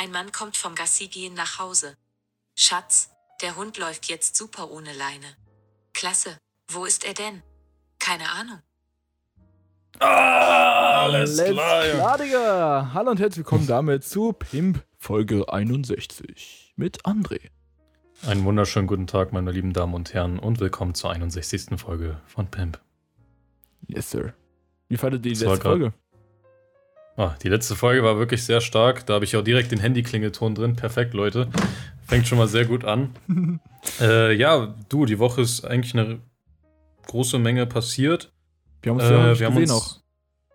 Ein Mann kommt vom Gassi gehen nach Hause. Schatz, der Hund läuft jetzt super ohne Leine. Klasse, wo ist er denn? Keine Ahnung. Ah, alles Let's klar. Digga. Hallo und herzlich willkommen damit zu Pimp Folge 61 mit André. Einen wunderschönen guten Tag, meine lieben Damen und Herren, und willkommen zur 61. Folge von Pimp. Yes, sir. Wie fandet ihr die Das letzte grad- Folge? Ah, die letzte Folge war wirklich sehr stark. Da habe ich auch direkt den Handyklingelton drin. Perfekt, Leute. Fängt schon mal sehr gut an. äh, ja, du, die Woche ist eigentlich eine große Menge passiert. Wir haben uns Äh, ja häufig wir, gesehen uns, auch.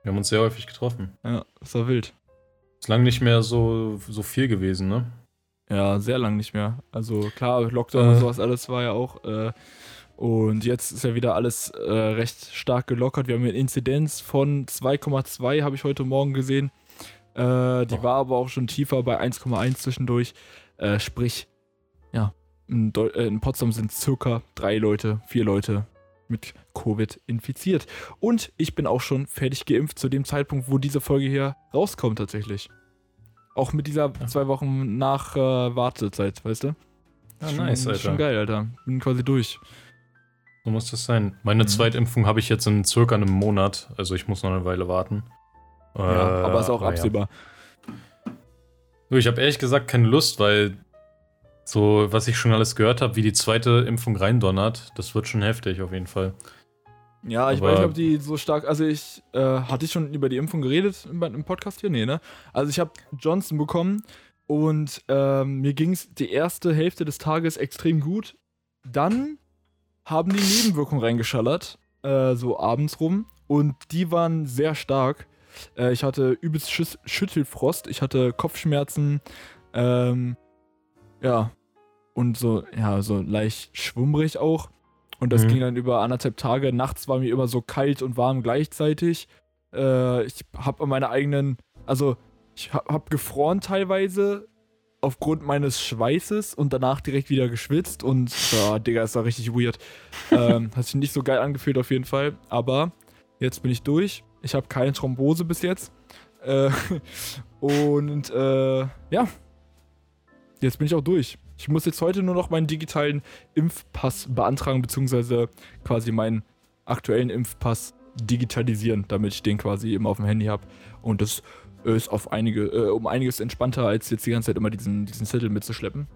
wir haben uns sehr häufig getroffen. Ja, das war wild. Ist lang nicht mehr so, so viel gewesen, ne? Ja, sehr lang nicht mehr. Also klar, Lockdown Äh. und sowas alles war ja auch. Und jetzt ist ja wieder alles äh, recht stark gelockert. Wir haben eine Inzidenz von 2,2, habe ich heute Morgen gesehen. Äh, die Oh. war aber auch schon tiefer bei 1,1 zwischendurch. Äh, sprich, ja, in, äh, in Potsdam sind circa drei Leute, vier Leute mit Covid infiziert. Und ich bin auch schon fertig geimpft zu dem Zeitpunkt, wo diese Folge hier rauskommt tatsächlich. Auch mit dieser Ja. zwei Wochen nach äh, Wartezeit, weißt du? Ja, Schon- nice, Alter. Schon geil, Alter. Bin quasi durch. So muss das sein. Meine Mhm. Zweitimpfung habe ich jetzt in circa einem Monat. Also ich muss noch eine Weile warten. Ja, Äh, aber ist auch ja. absehbar. Du, ich habe ehrlich gesagt keine Lust, weil so, was ich schon alles gehört habe, wie die zweite Impfung reindonnert, das wird schon heftig auf jeden Fall. Ja, ich Aber- weiß nicht, ob die so stark. Also, ich äh, hatte ich schon über die Impfung geredet im, im Podcast hier? Nee, ne? Also, ich habe Johnson bekommen und ähm, mir ging es die erste Hälfte des Tages extrem gut. Dann haben die Nebenwirkungen reingeschallert, äh, so abends rum. Und die waren sehr stark. Äh, ich hatte übelst Schüs Schüttelfrost, ich hatte Kopfschmerzen, ähm, ja. Und so, ja, so leicht schwummrig auch. Und das Mhm. ging dann über anderthalb Tage. Nachts war mir immer so kalt und warm gleichzeitig. Äh, ich habe meine eigenen, also ich habe hab gefroren teilweise aufgrund meines Schweißes und danach direkt wieder geschwitzt und ja, Digga, es war richtig weird. ähm, hat sich nicht so geil angefühlt auf jeden Fall, aber jetzt bin ich durch. Ich habe keine Thrombose bis jetzt. Äh, und äh, ja, jetzt bin ich auch durch. Ich muss jetzt heute nur noch meinen digitalen Impfpass beantragen, beziehungsweise quasi meinen aktuellen Impfpass digitalisieren, damit ich den quasi immer auf dem Handy habe. Und das ist auf einige, äh, um einiges entspannter, als jetzt die ganze Zeit immer diesen, diesen Zettel mitzuschleppen.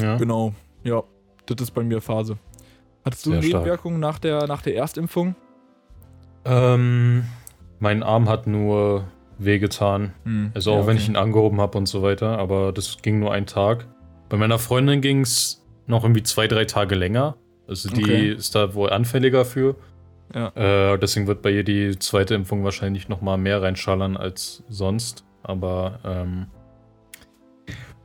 Ja. Genau, ja, das ist bei mir Phase. Hattest du Sehr stark. Nebenwirkungen nach der, nach der Erstimpfung? Ähm, mein Arm hat nur wehgetan. Hm, Also ja, auch wenn okay. ich ihn angehoben habe und so weiter, aber das ging nur einen Tag. Bei meiner Freundin ging es noch irgendwie zwei, drei Tage länger. Also die Okay. ist da wohl anfälliger für. Ja. Äh, deswegen wird bei ihr die zweite Impfung wahrscheinlich noch mal mehr reinschallern als sonst. Aber ähm,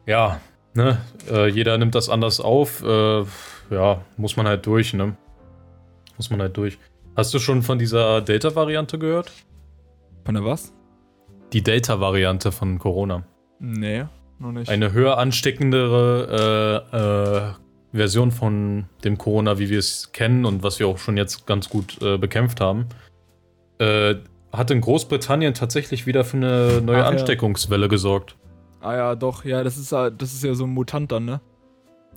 ja, ne, äh, jeder nimmt das anders auf. Äh, ja, muss man halt durch, ne? Muss man halt durch. Hast du schon von dieser Delta-Variante gehört? Von der was? Die Delta-Variante von Corona. Nee, noch nicht. Eine höher ansteckendere äh, äh, Version von dem Corona, wie wir es kennen und was wir auch schon jetzt ganz gut äh, bekämpft haben, äh, hat in Großbritannien tatsächlich wieder für eine neue Ach ja. Ansteckungswelle gesorgt. ah ja, doch, ja, das ist, ja- das ist ja so ein Mutant dann, ne?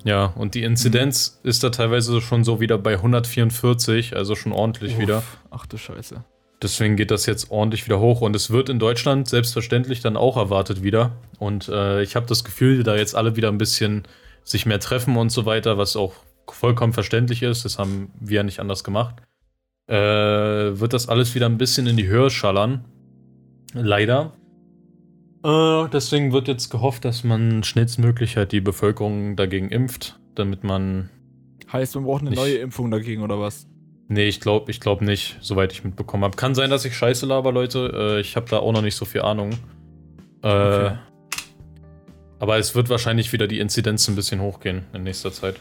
Ja, und die Inzidenz ist da teilweise schon so wieder bei 144, also schon ordentlich wieder. Uff, Ach du Scheiße. Deswegen geht das jetzt ordentlich wieder hoch und es wird in Deutschland selbstverständlich dann auch erwartet wieder. Und äh, ich habe das Gefühl, da jetzt alle wieder ein bisschen sich mehr treffen und so weiter, was auch vollkommen verständlich ist, das haben wir ja nicht anders gemacht, äh, wird das alles wieder ein bisschen in die Höhe schallern. Leider. Äh, deswegen wird jetzt gehofft, dass man schnellstmöglich halt die Bevölkerung dagegen impft, damit man Heißt, man braucht eine neue Impfung dagegen, oder was? Nee, ich glaube ich glaub nicht, soweit ich mitbekommen habe. Kann sein, dass ich scheiße laber, Leute. Äh, ich habe da auch noch nicht so viel Ahnung. Äh, Okay. Aber es wird wahrscheinlich wieder die Inzidenz ein bisschen hochgehen in nächster Zeit.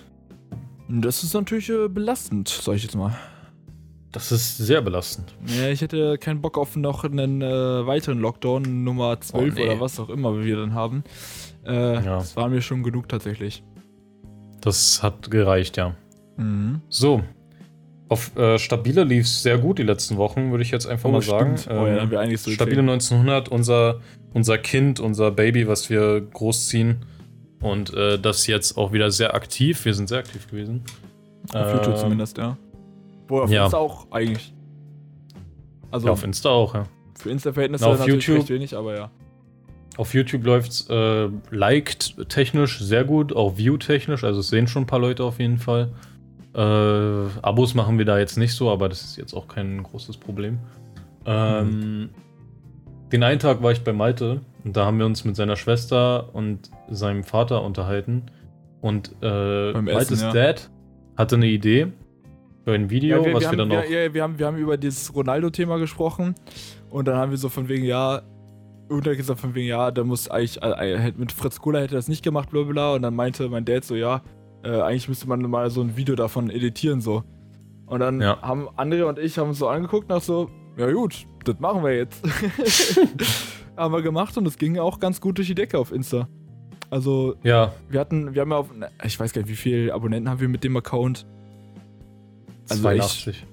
Das ist natürlich äh, belastend, sag ich jetzt mal. Das ist sehr belastend. Ja, ich hätte keinen Bock auf noch einen äh, weiteren Lockdown, Nummer 12 Oh, nee. oder was auch immer wir dann haben. Äh, Ja. Das war mir schon genug tatsächlich. Das hat gereicht, ja. Mhm. So. Auf äh, Stabile lief es sehr gut die letzten Wochen, würde ich jetzt einfach mal sagen. Oh, ja, Ähm, haben wir einiges Stabile erzählen. 1900, unser unser Kind, unser Baby, was wir großziehen. Und äh, das jetzt auch wieder sehr aktiv. Wir sind sehr aktiv gewesen. Auf YouTube Ähm, zumindest, ja. Wo auf ja. Insta auch eigentlich. Also Ja, auf Insta auch, ja. für Insta-Verhältnisse Na, auf natürlich YouTube- recht wenig, aber ja. Auf YouTube läuft's äh, liked technisch sehr gut, auch view technisch, also es sehen schon ein paar Leute auf jeden Fall. Äh, Abos machen wir da jetzt nicht so, aber das ist jetzt auch kein großes Problem. Ähm, Den einen Tag war ich bei Malte und da haben wir uns mit seiner Schwester und seinem Vater unterhalten. Und äh, Beim Maltes Essen, ja. Dad hatte eine Idee für ein Video, ja, was wir, haben, dann ja, auch. ja, wir, haben, wir haben über dieses Ronaldo-Thema gesprochen und dann haben wir so von wegen, ja, irgendwer gesagt von wegen, ja, da muss eigentlich, äh, äh, mit Fritz Kohler hätte er das nicht gemacht, bla bla bla. Und dann meinte mein Dad so, ja, äh, eigentlich müsste man mal so ein Video davon editieren, so. Und dann Ja. haben André und ich haben uns so angeguckt nach so, ja gut, das machen wir jetzt. haben wir gemacht und es ging auch ganz gut durch die Decke auf Insta. Also, Ja, wir hatten, wir haben ja auf, ich weiß gar nicht, wie viele Abonnenten haben wir mit dem Account? Also echt- 82.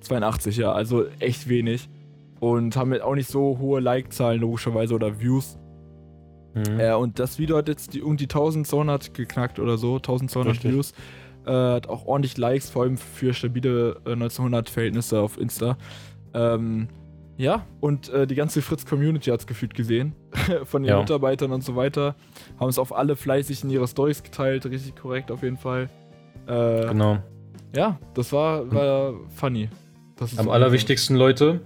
82, ja, also echt wenig. Und haben jetzt auch nicht so hohe Like-Zahlen, logischerweise, oder Views. Mhm. Äh, und das Video hat jetzt die, irgendwie 1200 geknackt oder so, 1200 Richtig. Views. Äh, hat auch ordentlich Likes, vor allem für stabile äh, 1900-Verhältnisse auf Insta. Ähm, ja, und äh, die ganze Fritz-Community hat es gefühlt gesehen. Von den Ja. Mitarbeitern und so weiter. Haben es auf alle fleißig in ihre Stories geteilt, richtig korrekt auf jeden Fall. Äh, Genau. Ja, das war, war funny. Das Am allerwichtigsten, Leute.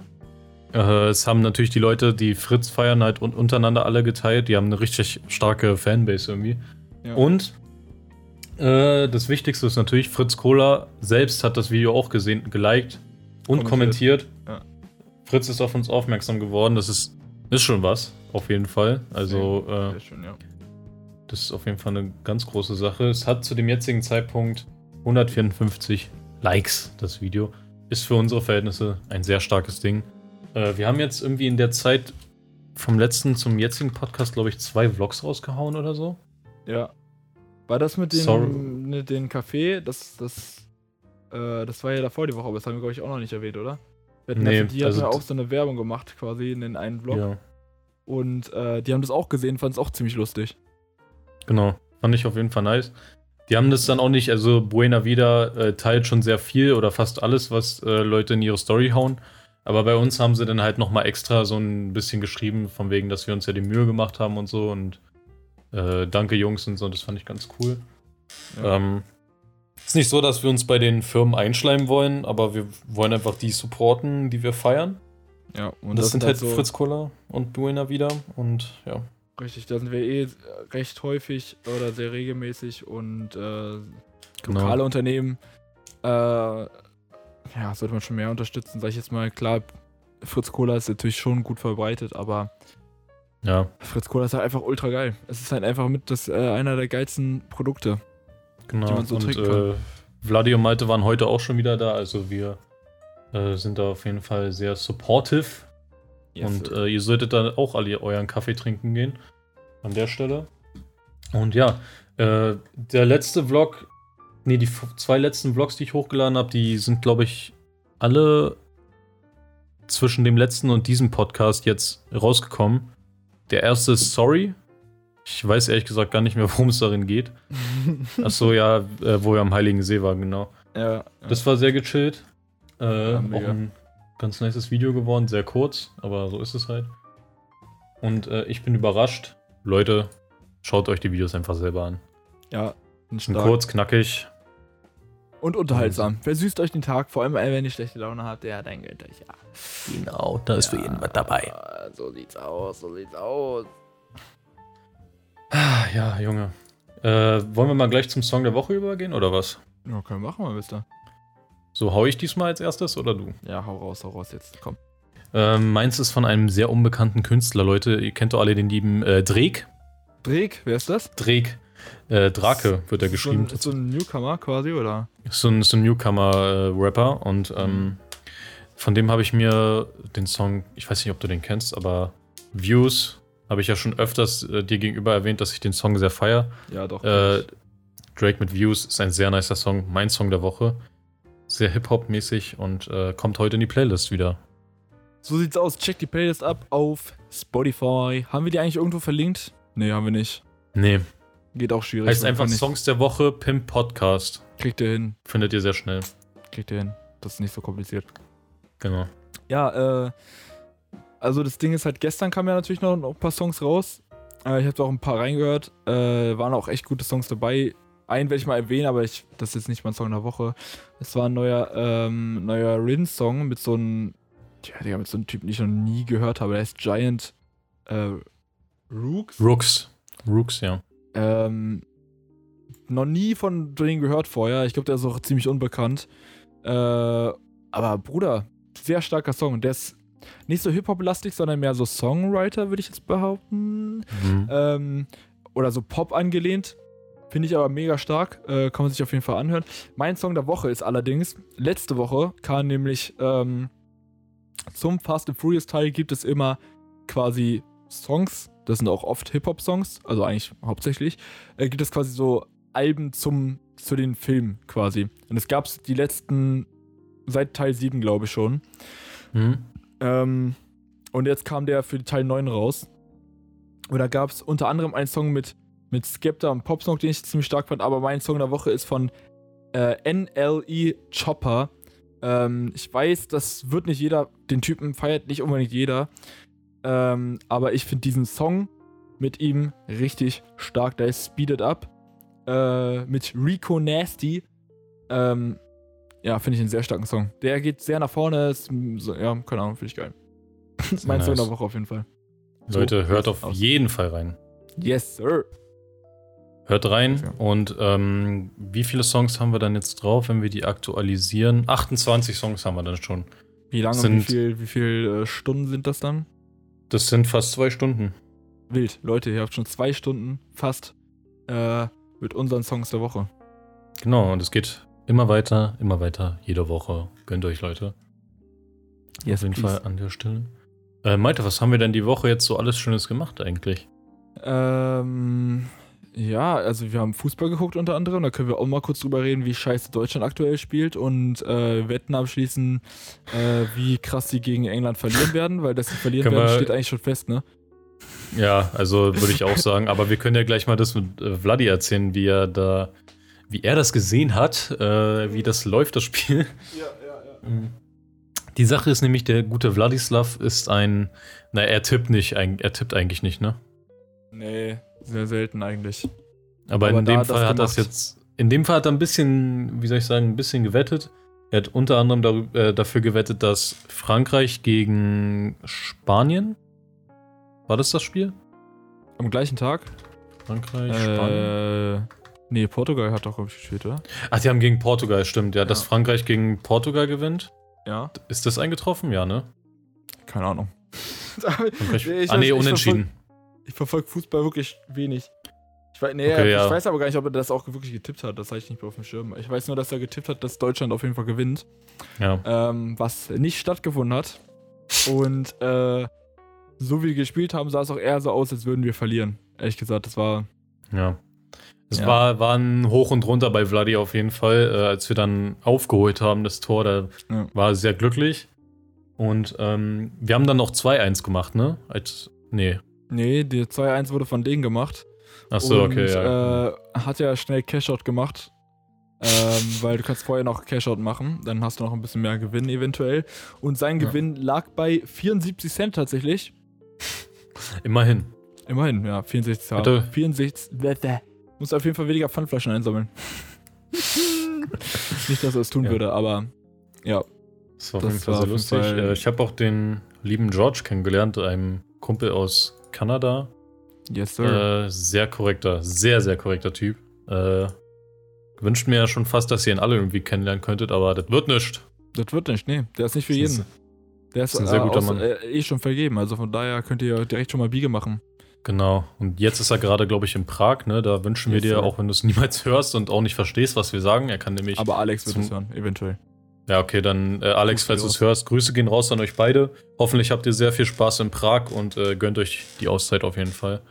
Äh, es haben natürlich die Leute, die Fritz feiern, halt un untereinander alle geteilt. Die haben eine richtig starke Fanbase irgendwie. Ja. Und äh, das Wichtigste ist natürlich, Fritz Kohler selbst hat das Video auch gesehen, geliked und kommentiert. Ja. Fritz ist auf uns aufmerksam geworden. Das ist, ist schon was, auf jeden Fall. Also, äh, Sehr schön, ja. das ist auf jeden Fall eine ganz große Sache. Es hat zu dem jetzigen Zeitpunkt 154 Likes, das Video. Ist für unsere Verhältnisse ein sehr starkes Ding. Äh, wir haben jetzt irgendwie in der Zeit vom letzten zum jetzigen Podcast, glaube ich, zwei Vlogs rausgehauen oder so. Ja. War das mit Sorry. dem mit den Café? Das, das, äh, das war ja davor die Woche, aber das haben wir, glaube ich, auch noch nicht erwähnt, oder? Wir hatten Nee, ja, die also hatten ja auch so eine Werbung gemacht, quasi in den einen Vlog. Ja, Und äh, die haben das auch gesehen, fanden es auch ziemlich lustig. genau. Fand ich auf jeden Fall nice. Die haben das dann auch nicht, also Buena Vida äh, teilt schon sehr viel oder fast alles, was äh, Leute in ihre Story hauen. Aber bei uns haben sie dann halt nochmal extra so ein bisschen geschrieben, von wegen, dass wir uns ja die Mühe gemacht haben und so. Und äh, danke Jungs und so, das fand ich ganz cool. Ja. Ähm, ist nicht so, dass wir uns bei den Firmen einschleimen wollen, aber wir wollen einfach die supporten, die wir feiern. Ja, und Und das, sind halt so Fritz Kohler und Buena Vida. Und ja, richtig, da sind wir eh recht häufig oder sehr regelmäßig und äh, genau. lokale Unternehmen, äh, ja, sollte man schon mehr unterstützen, sag ich jetzt mal. Klar, Fritz Cola ist natürlich schon gut verbreitet, aber Ja, Fritz Cola ist halt einfach ultra geil. Es ist halt einfach mit das, äh, einer der geilsten Produkte. Genau. die man so und trinken äh, Vladi und Malte waren heute auch schon wieder da. Also wir äh, sind da auf jeden Fall sehr supportive. und äh, ihr solltet dann auch alle euren Kaffee trinken gehen. An der Stelle. Und ja, äh, der letzte Vlog, nee, die zwei letzten Vlogs, die ich hochgeladen habe, die sind, glaube ich, alle zwischen dem letzten und diesem Podcast jetzt rausgekommen. Der erste ist Sorry. Ich weiß ehrlich gesagt gar nicht mehr, worum es darin geht. Achso, ja, äh, wo wir am Heiligen See waren, genau. ja, ja. Das war sehr gechillt. Äh, Ja, auch ein ganz nices Video geworden, sehr kurz, aber so ist es halt. Und äh, ich bin überrascht. Leute, schaut euch die Videos einfach selber an. ja, ein Sind stark. kurz, knackig. Und unterhaltsam. Versüßt euch den Tag, vor allem äh, wenn ihr schlechte Laune habt, ja, dann gönnt euch ja. Genau, da ist Ja, So sieht's aus, so sieht's aus. Ah, ja, Junge. Äh, wollen wir mal gleich zum Song der Woche übergehen oder was? Ja, können wir machen, mal, wisst ihr. So, hau ich diesmal als erstes oder du? Ja, hau raus, hau raus jetzt, komm. Ähm, meins ist von einem sehr unbekannten Künstler, Leute. Ihr kennt doch alle den lieben äh, Drake. Drake, wer ist das? Drake. Äh, Drake wird er geschrieben. So ein, so ein Newcomer quasi, oder? so ein, so ein Newcomer-Rapper und ähm, von dem habe ich mir den Song, ich weiß nicht, ob du den kennst, aber Views habe ich ja schon öfters äh, dir gegenüber erwähnt, dass ich den Song sehr feier. Ja, doch. Äh, Drake mit Views ist ein sehr nicer Song, mein Song der Woche. Sehr Hip-Hop-mäßig und äh, kommt heute in die Playlist wieder. so sieht's aus. Check die Playlist ab auf Spotify. Haben wir die eigentlich irgendwo verlinkt? Nee, haben wir nicht. Nee. Geht auch schwierig. Heißt einfach Songs der Woche, Pimp Podcast. Kriegt ihr hin. Findet ihr sehr schnell. Kriegt ihr hin. Das ist nicht so kompliziert. Genau. Ja, äh, also das Ding ist halt, gestern kamen ja natürlich noch, noch ein paar Songs raus. Äh, ich habe auch ein paar reingehört. Äh, waren auch echt gute Songs dabei. Einen werde ich mal erwähnen, aber ich, das ist jetzt nicht mein Song der Woche. Es war ein neuer, ähm, neuer Rin-Song mit so einem, tja, Digga, mit so einem Typen, den ich noch nie gehört habe. Der heißt Giant äh, Rooks. Rooks. Rooks, ja. Ähm, noch nie von denen gehört vorher. Ich glaube, der ist auch ziemlich unbekannt. Äh, aber Bruder, sehr starker Song. Und der ist nicht so Hip-Hop-lastig, sondern mehr so Songwriter, würde ich jetzt behaupten. Mhm. Ähm, oder so Pop angelehnt. Finde ich aber mega stark. Äh, kann man sich auf jeden Fall anhören. Mein Song der Woche ist allerdings, letzte Woche kam nämlich ähm, zum Fast and Furious Teil gibt es immer quasi Songs. Das sind auch oft Hip-Hop-Songs, also eigentlich hauptsächlich. Äh, gibt es quasi so Alben zum, zu den Filmen quasi. Und es gab es die letzten, seit Teil 7, glaube ich schon. Mhm. Ähm, und jetzt kam der für Teil 9 raus. Und da gab es unter anderem einen Song mit, mit Skepta und Popsong, den ich ziemlich stark fand. Aber mein Song der Woche ist von äh, NLE Chopper. Ähm, ich weiß, das wird nicht jeder, den Typen feiert nicht unbedingt jeder. Ähm, aber ich finde diesen Song mit ihm richtig stark. Der ist Speed It Up. Äh, mit Rico Nasty. Ähm, ja, finde ich einen sehr starken Song. Der geht sehr nach vorne. Ist, so, ja, keine Ahnung, finde ich geil. mein Song nice. der Woche auf jeden Fall. So, Leute, hört auf aus. jeden Fall rein. Yes, sir. Hört rein Ja. und ähm, wie viele Songs haben wir dann jetzt drauf, wenn wir die aktualisieren? 28 Songs haben wir dann schon. Wie lange, Sind- wie viel, wie viel äh, Stunden sind das dann? Das sind fast zwei Stunden. Wild. Leute, ihr habt schon zwei Stunden fast äh, mit unseren Songs der Woche. Genau, und es geht immer weiter, immer weiter, jede Woche. Gönnt euch, Leute. Yes, Auf jeden please. Fall an der Stelle. Äh, Malte, was haben wir denn die Woche jetzt so alles Schönes gemacht eigentlich? Ähm, ja, also wir haben Fußball geguckt unter anderem. Da können wir auch mal kurz drüber reden, wie scheiße Deutschland aktuell spielt und äh, Wetten abschließen, äh, wie krass sie gegen England verlieren werden, weil dass sie verlieren Können werden, steht eigentlich schon fest, ne? Ja, also würde ich auch sagen, aber wir können ja gleich mal das mit äh, Vladi erzählen, wie er da, wie er das gesehen hat, äh, wie das läuft, das Spiel. Ja, ja, ja. Die Sache ist nämlich, der gute Vladislav ist ein, na, er tippt nicht, er tippt eigentlich nicht, ne? Nee, sehr selten eigentlich. Aber, Aber in dem Fall das hat das jetzt, in dem Fall hat er ein bisschen, wie soll ich sagen, ein bisschen gewettet. Er hat unter anderem darü- äh, dafür gewettet, dass Frankreich gegen Spanien, war das das Spiel? Am gleichen Tag? Frankreich, Spanien? Nee, Portugal hat doch, glaube ich, gespielt, oder? Ach, die haben gegen Portugal, stimmt, ja, dass Ja. Frankreich gegen Portugal gewinnt. Ja. Ist das eingetroffen? Ja, ne? Keine Ahnung. Nee, ich ah, nee, ich unentschieden. Ich verfolge Fußball wirklich wenig. Ich weiß, nee, Okay, ich ja. weiß aber gar nicht, ob er das auch wirklich getippt hat. Das habe ich nicht mehr auf dem Schirm. Ich weiß nur, dass er getippt hat, dass Deutschland auf jeden Fall gewinnt. Ja. Ähm, was nicht stattgefunden hat. Und äh, so wie wir gespielt haben, sah es auch eher so aus, als würden wir verlieren. Ehrlich gesagt, das war. Ja. Es Ja. war, war ein Hoch und runter bei Vladi auf jeden Fall. Äh, als wir dann aufgeholt haben, das Tor, da Ja. war er sehr glücklich. Und ähm, wir haben dann noch 2-1 gemacht, ne? Als, nee. Nee, die 2-1 wurde von denen gemacht. Achso, und, okay, ja. Äh, hat ja schnell Cashout gemacht. Ähm, weil du kannst vorher noch Cashout machen, dann hast du noch ein bisschen mehr Gewinn eventuell. Und sein Ja. Gewinn lag bei 74 Cent tatsächlich. Immerhin. Immerhin, ja, 64 Cent. Hatte- 64. Muss auf jeden Fall weniger Pfandflaschen einsammeln. Nicht, dass er es tun Ja. würde, aber ja. Das war auf jeden Fall sehr lustig. Fall- Äh, ich habe auch den lieben George kennengelernt, einem Kumpel aus Kanada. Yes, sir. Äh, sehr korrekter, sehr, sehr korrekter Typ. Äh, wünscht mir ja schon fast, dass ihr ihn alle irgendwie kennenlernen könntet, aber das wird nicht. das wird nicht, nee. Der ist nicht für Das ist jeden. Der ist, ist ein sehr äh, guter aus- Mann. Äh, eh schon vergeben, also von daher könnt ihr direkt schon mal Biege machen. Genau. Und jetzt ist er gerade, glaube ich, in Prag, ne? Da wünschen wir Yes, dir, auch wenn du es niemals hörst und auch nicht verstehst, was wir sagen. Er kann nämlich. Aber Alex wird es hören, eventuell. ja, okay, dann äh, Alex, falls du es hörst, Grüße gehen raus an euch beide. Hoffentlich habt ihr sehr viel Spaß in Prag und äh, gönnt euch die Auszeit auf jeden Fall.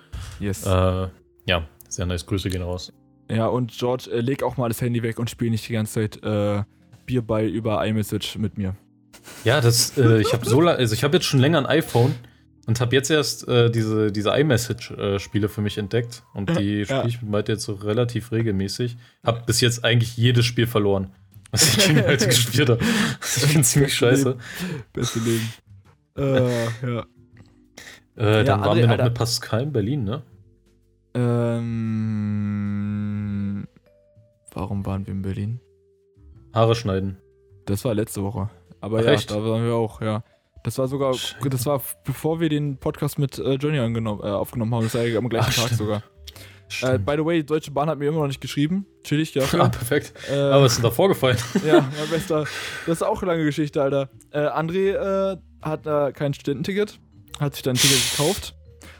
Yes. Äh, ja, sehr nice. Grüße gehen raus. Ja, und George, äh, leg auch mal das Handy weg und spiel nicht die ganze Zeit äh, Bierball über iMessage mit mir. Ja, das, äh, ich habe so lange, also ich habe jetzt schon länger ein iPhone. Und habe jetzt erst äh, diese, diese iMessage-Spiele für mich entdeckt. Und die Ja. spiele ich mit Malte jetzt so relativ regelmäßig. Hab bis jetzt eigentlich jedes Spiel verloren, was ich gegen Malte gespielt habe. Ich finde ziemlich scheiße. Beste Leben. Äh, ja. Äh, dann André, waren wir noch Alter. mit Pascal in Berlin, ne? Ähm, warum waren wir in Berlin? Haare schneiden. Das war letzte Woche. Aber Ach, ja, echt? da waren wir auch, ja. Das war sogar, Scheiße. das war bevor wir den Podcast mit äh, Johnny angenommen, äh, aufgenommen haben. Das war ja am gleichen Ach, Tag stimmt. sogar. Äh, Stimmt. by the way, die Deutsche Bahn hat mir immer noch nicht geschrieben. Chillig ah, dafür. perfekt. äh, Aber was ist denn da vorgefallen? ja, mein bester. Das ist auch eine lange Geschichte, Alter. Äh, André äh, hat äh, kein Studententicket, hat sich dann ein Ticket gekauft.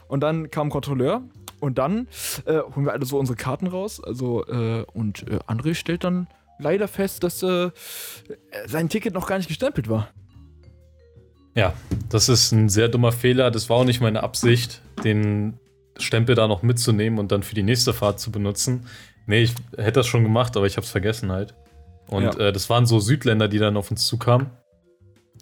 Und dann kam ein Kontrolleur. Und dann äh, holen wir alle so unsere Karten raus. Also, äh, und äh, André stellt dann leider fest, dass äh, sein Ticket noch gar nicht gestempelt war. Ja, das ist ein sehr dummer Fehler. Das war auch nicht meine Absicht, den Stempel da noch mitzunehmen und dann für die nächste Fahrt zu benutzen. Nee, ich hätte das schon gemacht, aber ich habe es vergessen halt. Und Ja. äh, das waren so Südländer, die dann auf uns zukamen.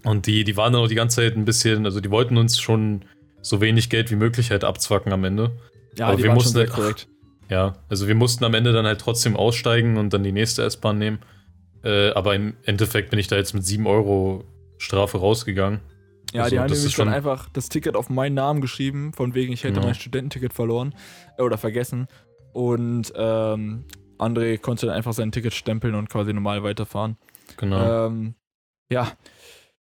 Und die, die waren dann auch die ganze Zeit ein bisschen, also die wollten uns schon so wenig Geld wie möglich halt abzwacken am Ende. Ja, Aber die wir waren mussten- schon sehr korrekt. Ja, also wir mussten am Ende dann halt trotzdem aussteigen und dann die nächste S-Bahn nehmen. Äh, aber im Endeffekt bin ich da jetzt mit 7 Euro Strafe rausgegangen. Ja, Also, die haben nämlich dann einfach das Ticket auf meinen Namen geschrieben, von wegen, ich hätte Genau. mein Studententicket verloren äh, oder vergessen. Und ähm, André konnte dann einfach sein Ticket stempeln und quasi normal weiterfahren. Genau. Ähm, ja.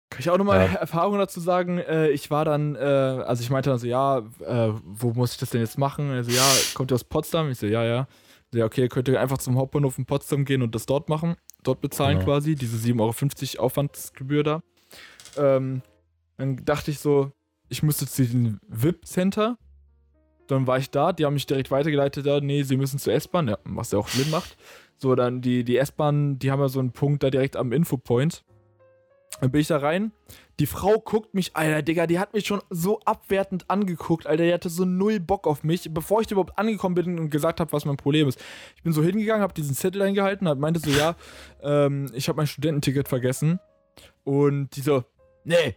Kann ich auch nochmal Ja. Erfahrungen dazu sagen? Äh, ich war dann, äh, also ich meinte dann so, ja, äh, wo muss ich das denn jetzt machen? Also ja, kommt ihr aus Potsdam? Ich so, ja, ja. So, ja, okay, könnt ihr einfach zum Hauptbahnhof in Potsdam gehen und das dort machen, dort bezahlen Genau. quasi, diese 7,50 Euro Aufwandsgebühr da. Ähm, dann dachte ich so, ich müsste zu diesem VIP-Center. Dann war ich da, die haben mich direkt weitergeleitet, ja, nee, sie müssen zur S-Bahn, ja, was ja auch Sinn macht. So, dann die, die S-Bahn, die haben ja so einen Punkt da direkt am Infopoint. Dann bin ich da rein. Die Frau guckt mich, Alter, Digga, die hat mich schon so abwertend angeguckt, Alter. Die hatte so null Bock auf mich, bevor ich überhaupt angekommen bin und gesagt habe, was mein Problem ist. Ich bin so hingegangen, habe diesen Zettel eingehalten, hab, meinte so, ja, ähm, ich habe mein Studententicket vergessen. Und die so, nee,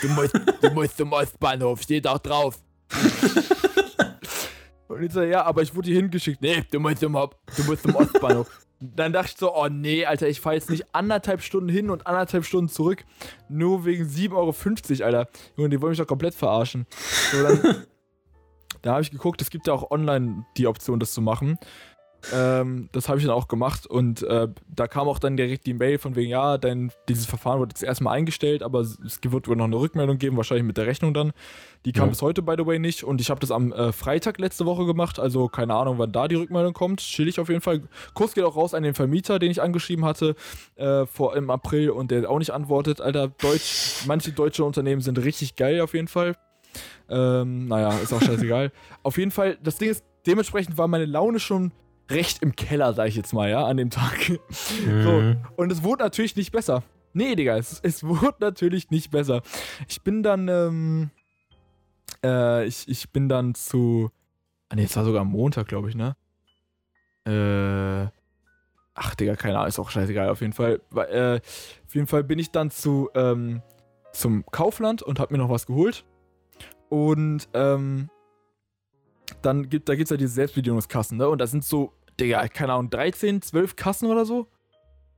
du musst, du musst zum Ostbahnhof, steht auch drauf. und ich so, ja, aber ich wurde hier hingeschickt. Nee, du musst zum, du musst zum Ostbahnhof. Dann dachte ich so, oh nee, Alter, ich fahre jetzt nicht anderthalb Stunden hin und anderthalb Stunden zurück. Nur wegen 7,50 Euro, Alter. Junge, die wollen mich doch komplett verarschen. So, dann, da habe ich geguckt, es gibt ja auch online die Option, das zu machen. Ähm, das habe ich dann auch gemacht und äh, da kam auch dann direkt die Mail von wegen, ja, dein, dieses Verfahren wurde jetzt erstmal eingestellt, aber es es wird wohl noch eine Rückmeldung geben, wahrscheinlich mit der Rechnung dann. Die kam Ja. bis heute, by the way, nicht und ich habe das am äh, Freitag letzte Woche gemacht, also keine Ahnung, wann da die Rückmeldung kommt. Chillig auf jeden Fall. Kurs geht auch raus an den Vermieter, den ich angeschrieben hatte äh, vor im April und der auch nicht antwortet. Alter, Deutsch, manche deutsche Unternehmen sind richtig geil auf jeden Fall. Ähm, naja, ist auch scheißegal. auf jeden Fall, das Ding ist, dementsprechend war meine Laune schon recht im Keller, sag ich jetzt mal, ja, an dem Tag. So, Mhm. und es wurde natürlich nicht besser. Nee, Digga, es, es wurde natürlich nicht besser. Ich bin dann, ähm, äh, ich, ich bin dann zu, ah nee, es war sogar am Montag, glaube ich, ne? Äh, ach, Digga, keine Ahnung, ist auch scheißegal, auf jeden Fall. Äh, auf jeden Fall bin ich dann zu, ähm, zum Kaufland und hab mir noch was geholt. Und, ähm, dann gibt, da gibt's ja diese Selbstbedienungskassen, ne? Und da sind so, Digga, keine Ahnung, 13, 12 Kassen oder so.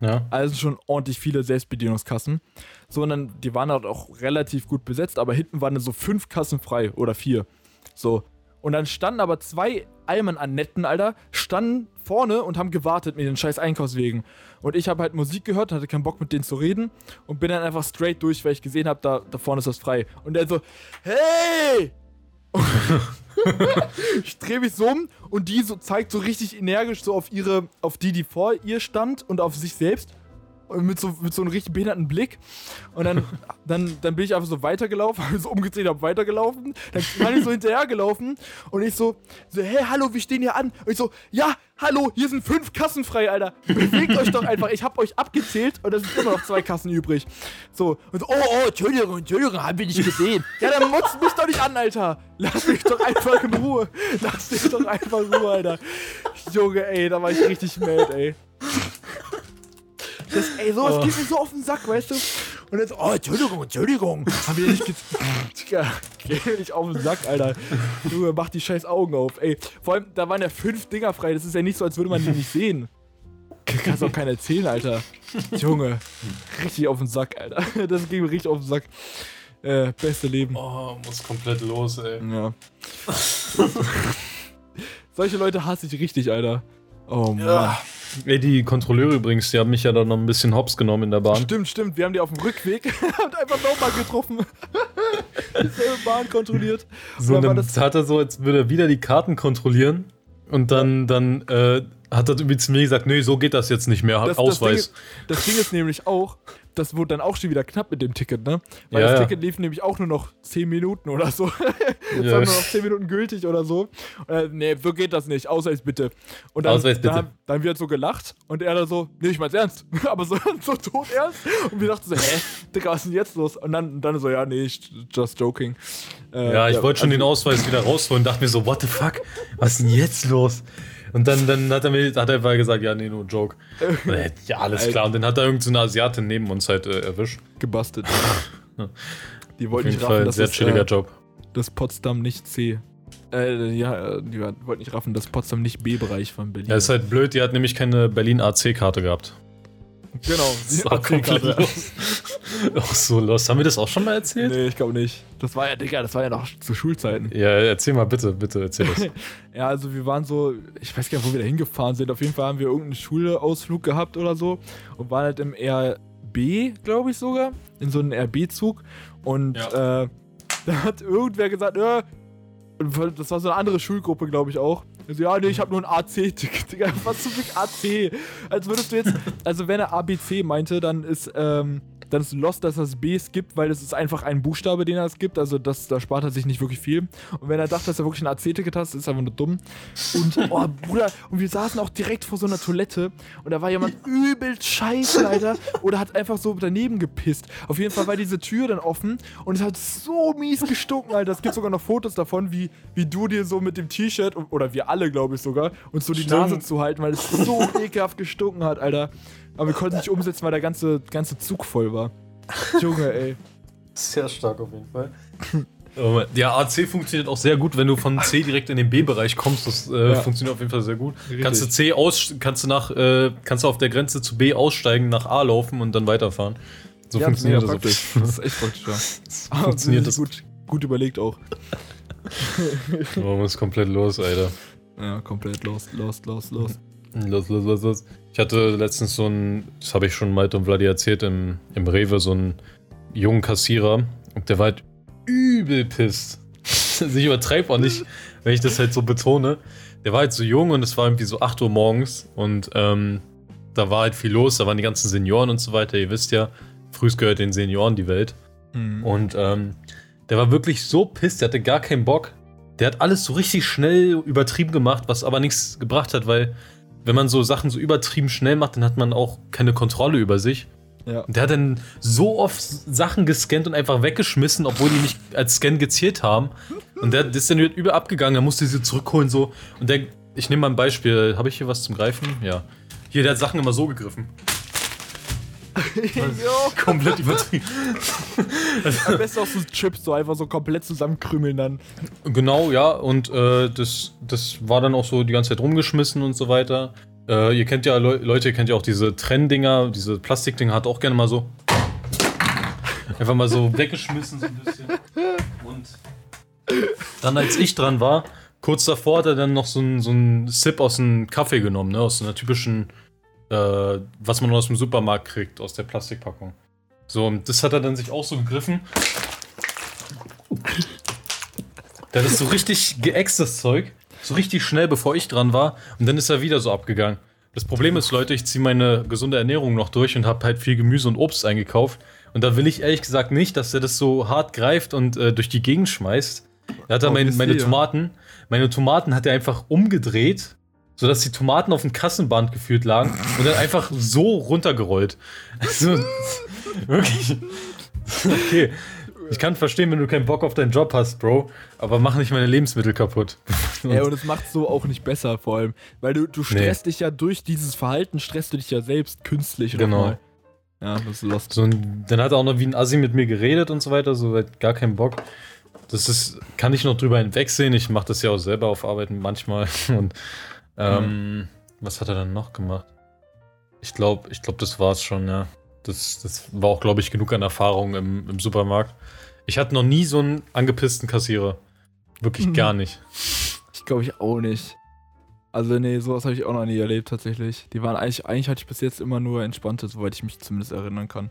Ja. Also schon ordentlich viele Selbstbedienungskassen. So, und dann, die waren halt auch relativ gut besetzt, aber hinten waren dann so fünf Kassen frei oder vier. So. Und dann standen aber zwei Almen an Netten, Alter, standen vorne und haben gewartet mit den scheiß Einkaufswegen. Und ich habe halt Musik gehört, hatte keinen Bock mit denen zu reden und bin dann einfach straight durch, weil ich gesehen habe, da, da vorne ist das frei. Und der so, hey! ich drehe mich so um und die so zeigt so richtig energisch so auf ihre, auf die, die vor ihr stand und auf sich selbst. Mit so, mit so einem richtig behinderten Blick. Und dann, dann, dann bin ich einfach so weitergelaufen, habe so umgedreht, habe weitergelaufen. Dann bin ich so hinterhergelaufen und ich so, so, hey, hallo, wir stehen hier an. Und ich so, ja, hallo, hier sind fünf Kassen frei, Alter. Bewegt euch doch einfach. Ich habe euch abgezählt und es sind immer noch zwei Kassen übrig. So, und so, oh, oh, Entschuldigung, Entschuldigung, haben wir nicht gesehen. Ja, dann mutzt mich doch nicht an, Alter. Lass mich doch einfach in Ruhe. Lass mich doch einfach in Ruhe, Alter. Junge, ey, da war ich richtig mad, ey. Das, ey, sowas Oh. geht mir so auf den Sack, weißt du? Und jetzt, oh, Entschuldigung, Entschuldigung. Haben wir nicht Digga, geh mir nicht auf den Sack, Alter. Junge, mach die scheiß Augen auf, ey. Vor allem, da waren ja fünf Dinger frei. Das ist ja nicht so, als würde man die nicht sehen. Kannst auch keiner erzählen, Alter. Junge, richtig auf den Sack, Alter. Das ging mir richtig auf den Sack. Äh, beste Leben. Oh, muss komplett los, ey. Ja. Solche Leute hasse ich richtig, Alter. Oh Mann. Ja. Ey, die Kontrolleure übrigens, die haben mich ja dann noch ein bisschen hops genommen in der Bahn. Stimmt, stimmt. Wir haben die auf dem Rückweg und einfach nochmal getroffen. Dieselbe Bahn kontrolliert. So, dann das- hat er so, als würde er wieder die Karten kontrollieren. Und dann, dann äh, hat er zu mir gesagt, nee, so geht das jetzt nicht mehr, Das, Ausweis. Das Ding, das Ding ist nämlich auch, das wurde dann auch schon wieder knapp mit dem Ticket, ne? Weil Ja, das ja. Ticket lief nämlich auch nur noch 10 Minuten oder so. Es Ja. war nur noch 10 Minuten gültig oder so. Äh, nee, so geht das nicht. Ausweis bitte. Und dann, Ausweis bitte. Dann, dann wird so gelacht und er dann so, nee, ich mein's ernst. Aber so, so tot ernst. Und wir dachten so, hä, Digga, was ist denn jetzt los? Und dann, dann so, ja, nee, ich, just joking. Äh, Ja, ich wollte schon also- den Ausweis wieder rausholen, dachte mir so, what the fuck, was ist denn jetzt los? Und dann, dann hat er mir hat er einfach gesagt, ja, nee, nur ein Joke. Äh, ja, alles klar. Und dann hat er irgendeine so Asiatin neben uns halt äh, erwischt. gebastelt. Ja. Die wollten nicht raffen, dass sehr das, chilliger äh, Job. dass Potsdam nicht C. Äh, ja, die wollten nicht raffen, dass Potsdam nicht B-Bereich von Berlin Ja, ist halt blöd, die hat nämlich keine Berlin AC-Karte gehabt. Genau, die AC-Karte. los. Auch so los. Haben wir das auch schon mal erzählt? Nee, ich glaube nicht. Das war ja, Digga, das war ja noch zu Schulzeiten. Ja, erzähl mal bitte, bitte, erzähl das. Ja, also wir waren so, ich weiß gar nicht, wo wir da hingefahren sind. Auf jeden Fall haben wir irgendeinen Schulausflug gehabt oder so und waren halt im RB, glaube ich sogar, in so einem RB-Zug. Und Ja. äh, da hat irgendwer gesagt, und das war so eine andere Schulgruppe, glaube ich auch. Also, ja, nee, ich habe nur ein AC-Ticket. Digga, was zum Glück AC? Als würdest du jetzt, also wenn er ABC meinte, dann ist, ähm, dann ist lost, dass er das B skippt, weil es ist einfach ein Buchstabe, den er skippt. Also das, da spart er sich nicht wirklich viel. Und wenn er dachte, dass er wirklich ein AC-Ticket hat, ist er einfach nur dumm. Und, oh, Bruder, und wir saßen auch direkt vor so einer Toilette und da war jemand übel scheiße, Alter. Oder hat einfach so daneben gepisst. Auf jeden Fall war diese Tür dann offen und es hat so mies gestunken, Alter. Es gibt sogar noch Fotos davon, wie, wie du dir so mit dem T-Shirt, oder wir alle, glaube ich sogar, uns so die Stimmt. Nase zu halten, weil es so ekelhaft gestunken hat, Alter. Aber wir konnten nicht umsetzen, weil der ganze, ganze Zug voll war. Junge, ey. Sehr stark auf jeden Fall. Ja, AC funktioniert auch sehr gut, wenn du von C direkt in den B-Bereich kommst. Das äh, Ja. funktioniert auf jeden Fall sehr gut. Richtig. Kannst du C aus, kannst du nach, äh, kannst du auf der Grenze zu B aussteigen, nach A laufen und dann weiterfahren. So Ja, funktioniert das. praktisch. Das ist echt praktisch, ja. Aber funktioniert das das. gut, gut überlegt auch. Oh, ist komplett los, Alter. Ja, komplett lost, lost, lost, lost. Los, los, los, los. Ich hatte letztens so einen, das habe ich schon Malte und Vladi erzählt, im, im Rewe so einen jungen Kassierer und der war halt übel pisst. Also ich übertreibe auch nicht, wenn ich das halt so betone. Der war halt so jung und es war irgendwie so 8 Uhr morgens und ähm, da war halt viel los, da waren die ganzen Senioren und so weiter. Ihr wisst ja, frühs gehört den Senioren die Welt. Mhm. Und ähm, der war wirklich so pisst, der hatte gar keinen Bock. Der hat alles so richtig schnell übertrieben gemacht, was aber nichts gebracht hat, weil wenn man so Sachen so übertrieben schnell macht, dann hat man auch keine Kontrolle über sich. Ja. Und der hat dann so oft Sachen gescannt und einfach weggeschmissen, obwohl die nicht als Scan gezählt haben. Und der, der ist dann über abgegangen, er musste sie zurückholen so. Und der, ich nehme mal ein Beispiel, habe ich hier was zum Greifen? Ja. Hier, der hat Sachen immer so gegriffen. Komplett übertrieben. Am besten auch so Chips so einfach so komplett zusammenkrümeln dann. Genau, ja, und äh, das, das war dann auch so die ganze Zeit rumgeschmissen und so weiter. Äh, ihr kennt ja, Leu Leute, ihr kennt ja auch diese Trenndinger, diese Plastikdinger, hat auch gerne mal so. Einfach mal so weggeschmissen, so ein bisschen. Und dann, als ich dran war, kurz davor hat er dann noch so einen so Sip aus einem Kaffee genommen, ne, aus einer typischen, äh, was man aus dem Supermarkt kriegt, aus der Plastikpackung. So, und das hat er dann sich auch so gegriffen. Der hat das so richtig geäxt, das Zeug. So richtig schnell, bevor ich dran war. Und dann ist er wieder so abgegangen. Das Problem ist, Leute, ich ziehe meine gesunde Ernährung noch durch und habe halt viel Gemüse und Obst eingekauft. Und da will ich ehrlich gesagt nicht, dass er das so hart greift und äh, durch die Gegend schmeißt. Da hat er mein, meine. Tomaten, meine Tomaten hat er einfach umgedreht, sodass die Tomaten auf dem Kassenband geführt lagen und dann einfach so runtergerollt. Also, wirklich. Okay. Ich kann verstehen, wenn du keinen Bock auf deinen Job hast, Bro, aber mach nicht meine Lebensmittel kaputt. Ja, und es macht so auch nicht besser, vor allem. Weil du, du stresst dich ja durch dieses Verhalten, stresst du dich ja selbst künstlich Genau. nochmal. Ja, das ist lost. So, dann hat er auch noch wie ein Assi mit mir geredet und so weiter, so gar keinen Bock. Das ist, kann ich noch drüber hinwegsehen. Ich mache das ja auch selber auf Arbeiten manchmal. Und ähm, was hat er dann noch gemacht? Ich glaube, ich glaube, das war's schon, ja. Das, das war auch, glaube ich, genug an Erfahrung im, im Supermarkt. Ich hatte noch nie so einen angepissten Kassierer. Wirklich Mhm. gar nicht. Ich glaube ich auch nicht. Also nee, sowas habe ich auch noch nie erlebt tatsächlich. Die waren eigentlich, eigentlich hatte ich bis jetzt immer nur entspannte, soweit ich mich zumindest erinnern kann.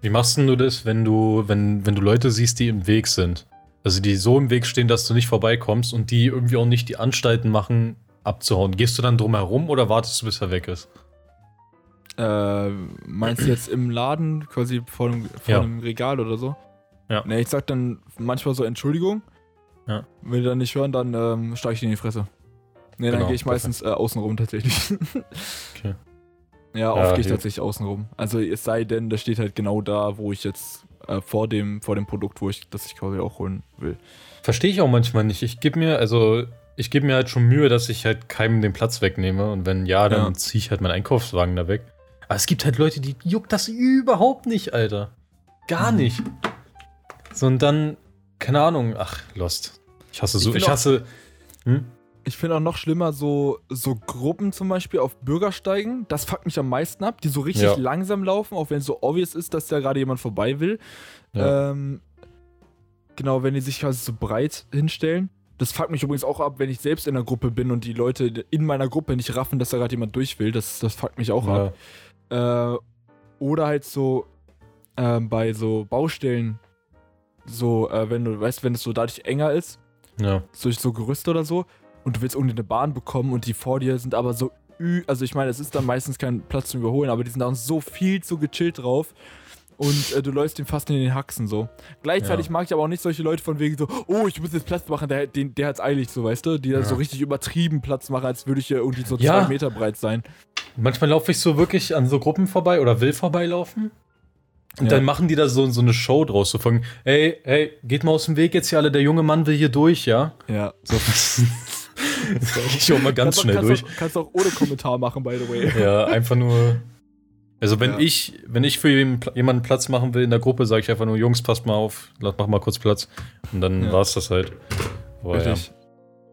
Wie machst denn du das, wenn du, wenn, wenn du Leute siehst, die im Weg sind? Also die so im Weg stehen, dass du nicht vorbeikommst und die irgendwie auch nicht die Anstalten machen, abzuhauen. Gehst du dann drum herum oder wartest du, bis er weg ist? Äh, meinst du jetzt im Laden, quasi vor einem, vor Ja. einem Regal oder so? Ja. Nee, ich sag dann manchmal so Entschuldigung. Ja. Wenn die dann nicht hören, dann ähm, steige ich in die Fresse. Nee, dann Genau, gehe ich meistens äh, außenrum tatsächlich. Okay. Ja, oft Ja, gehe ich tatsächlich außenrum. Also es sei denn, das steht halt genau da, wo ich jetzt äh, vor dem vor dem Produkt, wo ich das ich quasi auch holen will. Verstehe ich auch manchmal nicht. Ich gebe mir, also, ich gebe mir halt schon Mühe, dass ich halt keinem den Platz wegnehme. Und wenn ja, dann Ja. ziehe ich halt meinen Einkaufswagen da weg. Aber es gibt halt Leute, die juckt das überhaupt nicht, Alter. Gar Mhm. nicht. So, und dann, keine Ahnung, ach, Lost. Ich hasse so, Ich ich, hasse. Hm? Ich finde auch noch schlimmer so, so Gruppen zum Beispiel auf Bürgersteigen. Das fuckt mich am meisten ab, die so richtig Ja. langsam laufen, auch wenn es so obvious ist, dass da gerade jemand vorbei will. Ja. Ähm, genau, wenn die sich quasi so breit hinstellen. Das fuckt mich übrigens auch ab, wenn ich selbst in der Gruppe bin und die Leute in meiner Gruppe nicht raffen, dass da gerade jemand durch will. Das, das fuckt mich auch ab. Ja. Äh, oder halt so ähm, bei so Baustellen, so, äh, wenn du weißt, wenn es so dadurch enger ist, ja. durch so Gerüste oder so, und du willst irgendwie eine Bahn bekommen und die vor dir sind aber so also ich meine, es ist dann meistens kein Platz zum Überholen, aber die sind dann so viel zu gechillt drauf. Und äh, du läufst ihm fast in den Haxen so. Gleichzeitig Ja. mag ich aber auch nicht solche Leute von wegen so, oh, ich muss jetzt Platz machen, der, den, der hat's eilig, so, weißt du? Die da Ja. so richtig übertrieben Platz machen, als würde ich hier irgendwie so Ja. zwei Meter breit sein. Manchmal laufe ich so wirklich an so Gruppen vorbei oder will vorbeilaufen. Und Ja. dann machen die da so, so eine Show draus, so von, hey, hey, geht mal aus dem Weg jetzt hier alle, der junge Mann will hier durch, ja? Ja. So, ich auch mal ganz kannst schnell auch, durch. Kannst auch, kannst auch ohne Kommentar machen, by the way. Ja, einfach nur. Also wenn Ja. ich, wenn ich für jemanden Platz machen will in der Gruppe, sage ich einfach nur, Jungs, passt mal auf, mach mal kurz Platz. Und dann Ja. war's das halt. Ja, Richtig.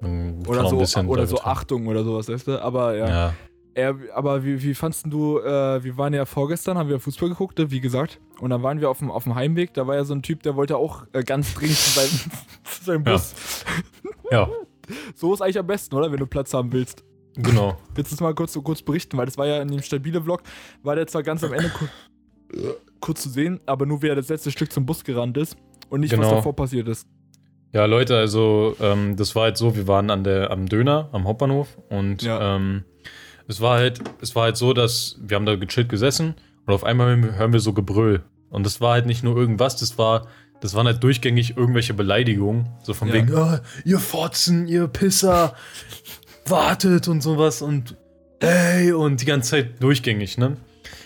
kann Oder so, oder so. Achtung oder sowas, weißt du? Aber ja. Ja. Er, aber wie, wie fandst du, äh, wir waren ja vorgestern, haben wir Fußball geguckt, wie gesagt. Und dann waren wir auf dem, auf dem Heimweg, da war ja so ein Typ, der wollte auch äh, ganz dringend zu seinem, zu seinem Ja. Bus. ja, So ist eigentlich am besten, oder? Wenn du Platz haben willst. Genau. Willst du es mal kurz, kurz berichten? Weil das war ja in dem stabile Vlog, war der zwar ganz am Ende kur kurz zu sehen, aber nur wie er das letzte Stück zum Bus gerannt ist und nicht, was Genau. davor passiert ist. Ja, Leute, also ähm, das war halt so, wir waren an der, am Döner, am Hauptbahnhof und Ja. ähm, es war halt, es war halt so, dass wir haben da gechillt gesessen und auf einmal hören wir so Gebrüll. Und das war halt nicht nur irgendwas, das war, das waren halt durchgängig irgendwelche Beleidigungen. So von Ja. wegen, ah, ihr Fotzen, ihr Pisser, wartet und sowas und ey, und die ganze Zeit durchgängig, ne?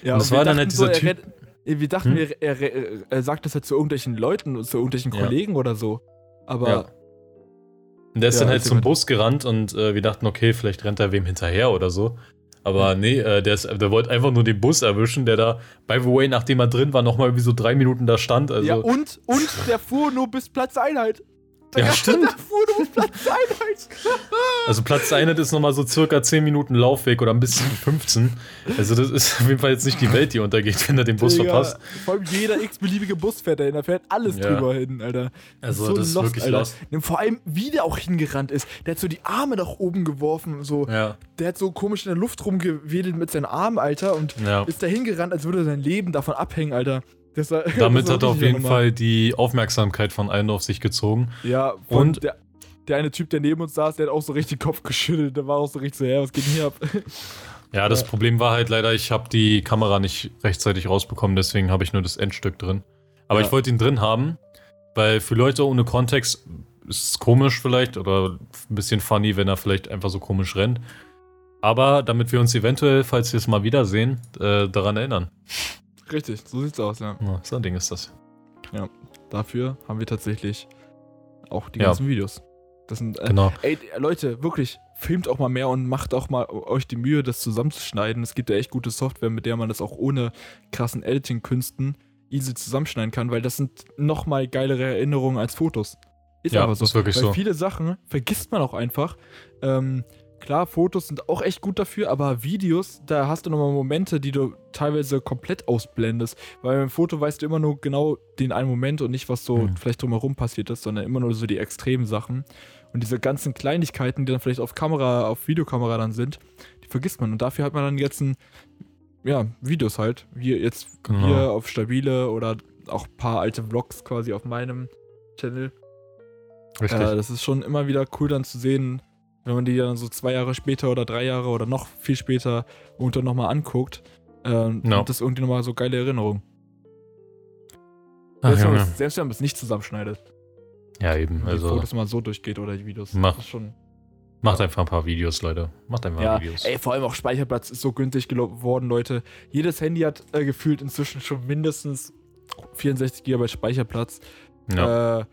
Ja, Und das war dann halt so, dieser er Typ- red- Wir dachten, Hm? er, er, er, sagt das halt zu irgendwelchen Leuten, zu irgendwelchen Ja. Kollegen oder so. Aber Ja. Und der ist Ja, dann halt zum. Bus gerannt und äh, wir dachten, okay, vielleicht rennt er wem hinterher oder so. Aber nee, äh, der, ist, der wollte einfach nur den Bus erwischen, der da, by the way, nachdem er drin war, nochmal irgendwie so drei Minuten da stand. Also, ja, und, und der fuhr nur bis Platz Einheit. Ja, stimmt. Nur bis Platz Einheit. also Platz 1 ist nochmal so circa 10 Minuten Laufweg oder ein bisschen 15. Also das ist auf jeden Fall jetzt nicht die Welt, die untergeht, wenn er den Bus Digga, verpasst. Vor allem jeder x-beliebige Bus fährt dahin, da fährt alles Ja. drüber hin, Alter. Also das ist wirklich lost. Und vor allem, wie der auch hingerannt ist. Der hat so die Arme nach oben geworfen, so. Ja, Der hat so komisch in der Luft rumgewedelt mit seinen Armen, Alter, und ja. ist da hingerannt, als würde sein Leben davon abhängen, Alter. Das war, Damit das hat er auf jeden normal. Fall die Aufmerksamkeit von allen auf sich gezogen. Ja, und der, der eine Typ, der neben uns saß, der hat auch so richtig den Kopf geschüttelt. Der war auch so richtig so, ja, was geht denn hier ab? Ja, das Ja. Problem war halt leider, ich habe die Kamera nicht rechtzeitig rausbekommen, deswegen habe ich nur das Endstück drin. Aber Ja. ich wollte ihn drin haben, weil für Leute ohne Kontext ist es komisch vielleicht oder ein bisschen funny, wenn er vielleicht einfach so komisch rennt. Aber damit wir uns eventuell, falls wir es mal wiedersehen, äh, daran erinnern. Richtig, so sieht's aus, ja. Ja, so ein Ding ist das. Dafür haben wir tatsächlich auch die Ja. ganzen Videos. Das sind, äh, Genau. ey, Leute, wirklich, filmt auch mal mehr und macht auch mal euch die Mühe, das zusammenzuschneiden. Es gibt ja echt gute Software, mit der man das auch ohne krassen Editing-Künsten easy zusammenschneiden kann, weil das sind nochmal geilere Erinnerungen als Fotos. Ist ja, aber so. Ist wirklich weil so. viele Sachen vergisst man auch einfach. Ähm, klar, Fotos sind auch echt gut dafür, aber Videos, da hast du nochmal Momente, die du teilweise komplett ausblendest. Weil beim Foto weißt du immer nur genau den einen Moment und nicht, was so mhm. vielleicht drumherum passiert ist, sondern immer nur so die extremen Sachen. Und diese ganzen Kleinigkeiten, die dann vielleicht auf Kamera, auf Videokamera dann sind, die vergisst man. Und dafür hat man dann jetzt ein, ja, Videos halt. Wie jetzt genau. hier auf Stabile oder auch ein paar alte Vlogs quasi auf meinem Channel. Richtig. Äh, das ist schon immer wieder cool dann zu sehen, wenn man die dann so zwei Jahre später oder drei Jahre oder noch viel später irgendwann nochmal anguckt. Äh, no. Das irgendwie nochmal so geile Erinnerung. Ach, selbst, wenn selbst wenn man es nicht zusammenschneidet. Ja, eben. Die also, Fotos mal so durchgeht oder die Videos. Macht, schon, macht ja. einfach ein paar Videos, Leute. Macht einfach ja, Videos. Ey, vor allem auch Speicherplatz ist so günstig geworden, Leute. Jedes Handy hat äh, gefühlt inzwischen schon mindestens 64 GB Speicherplatz. Ja. Äh,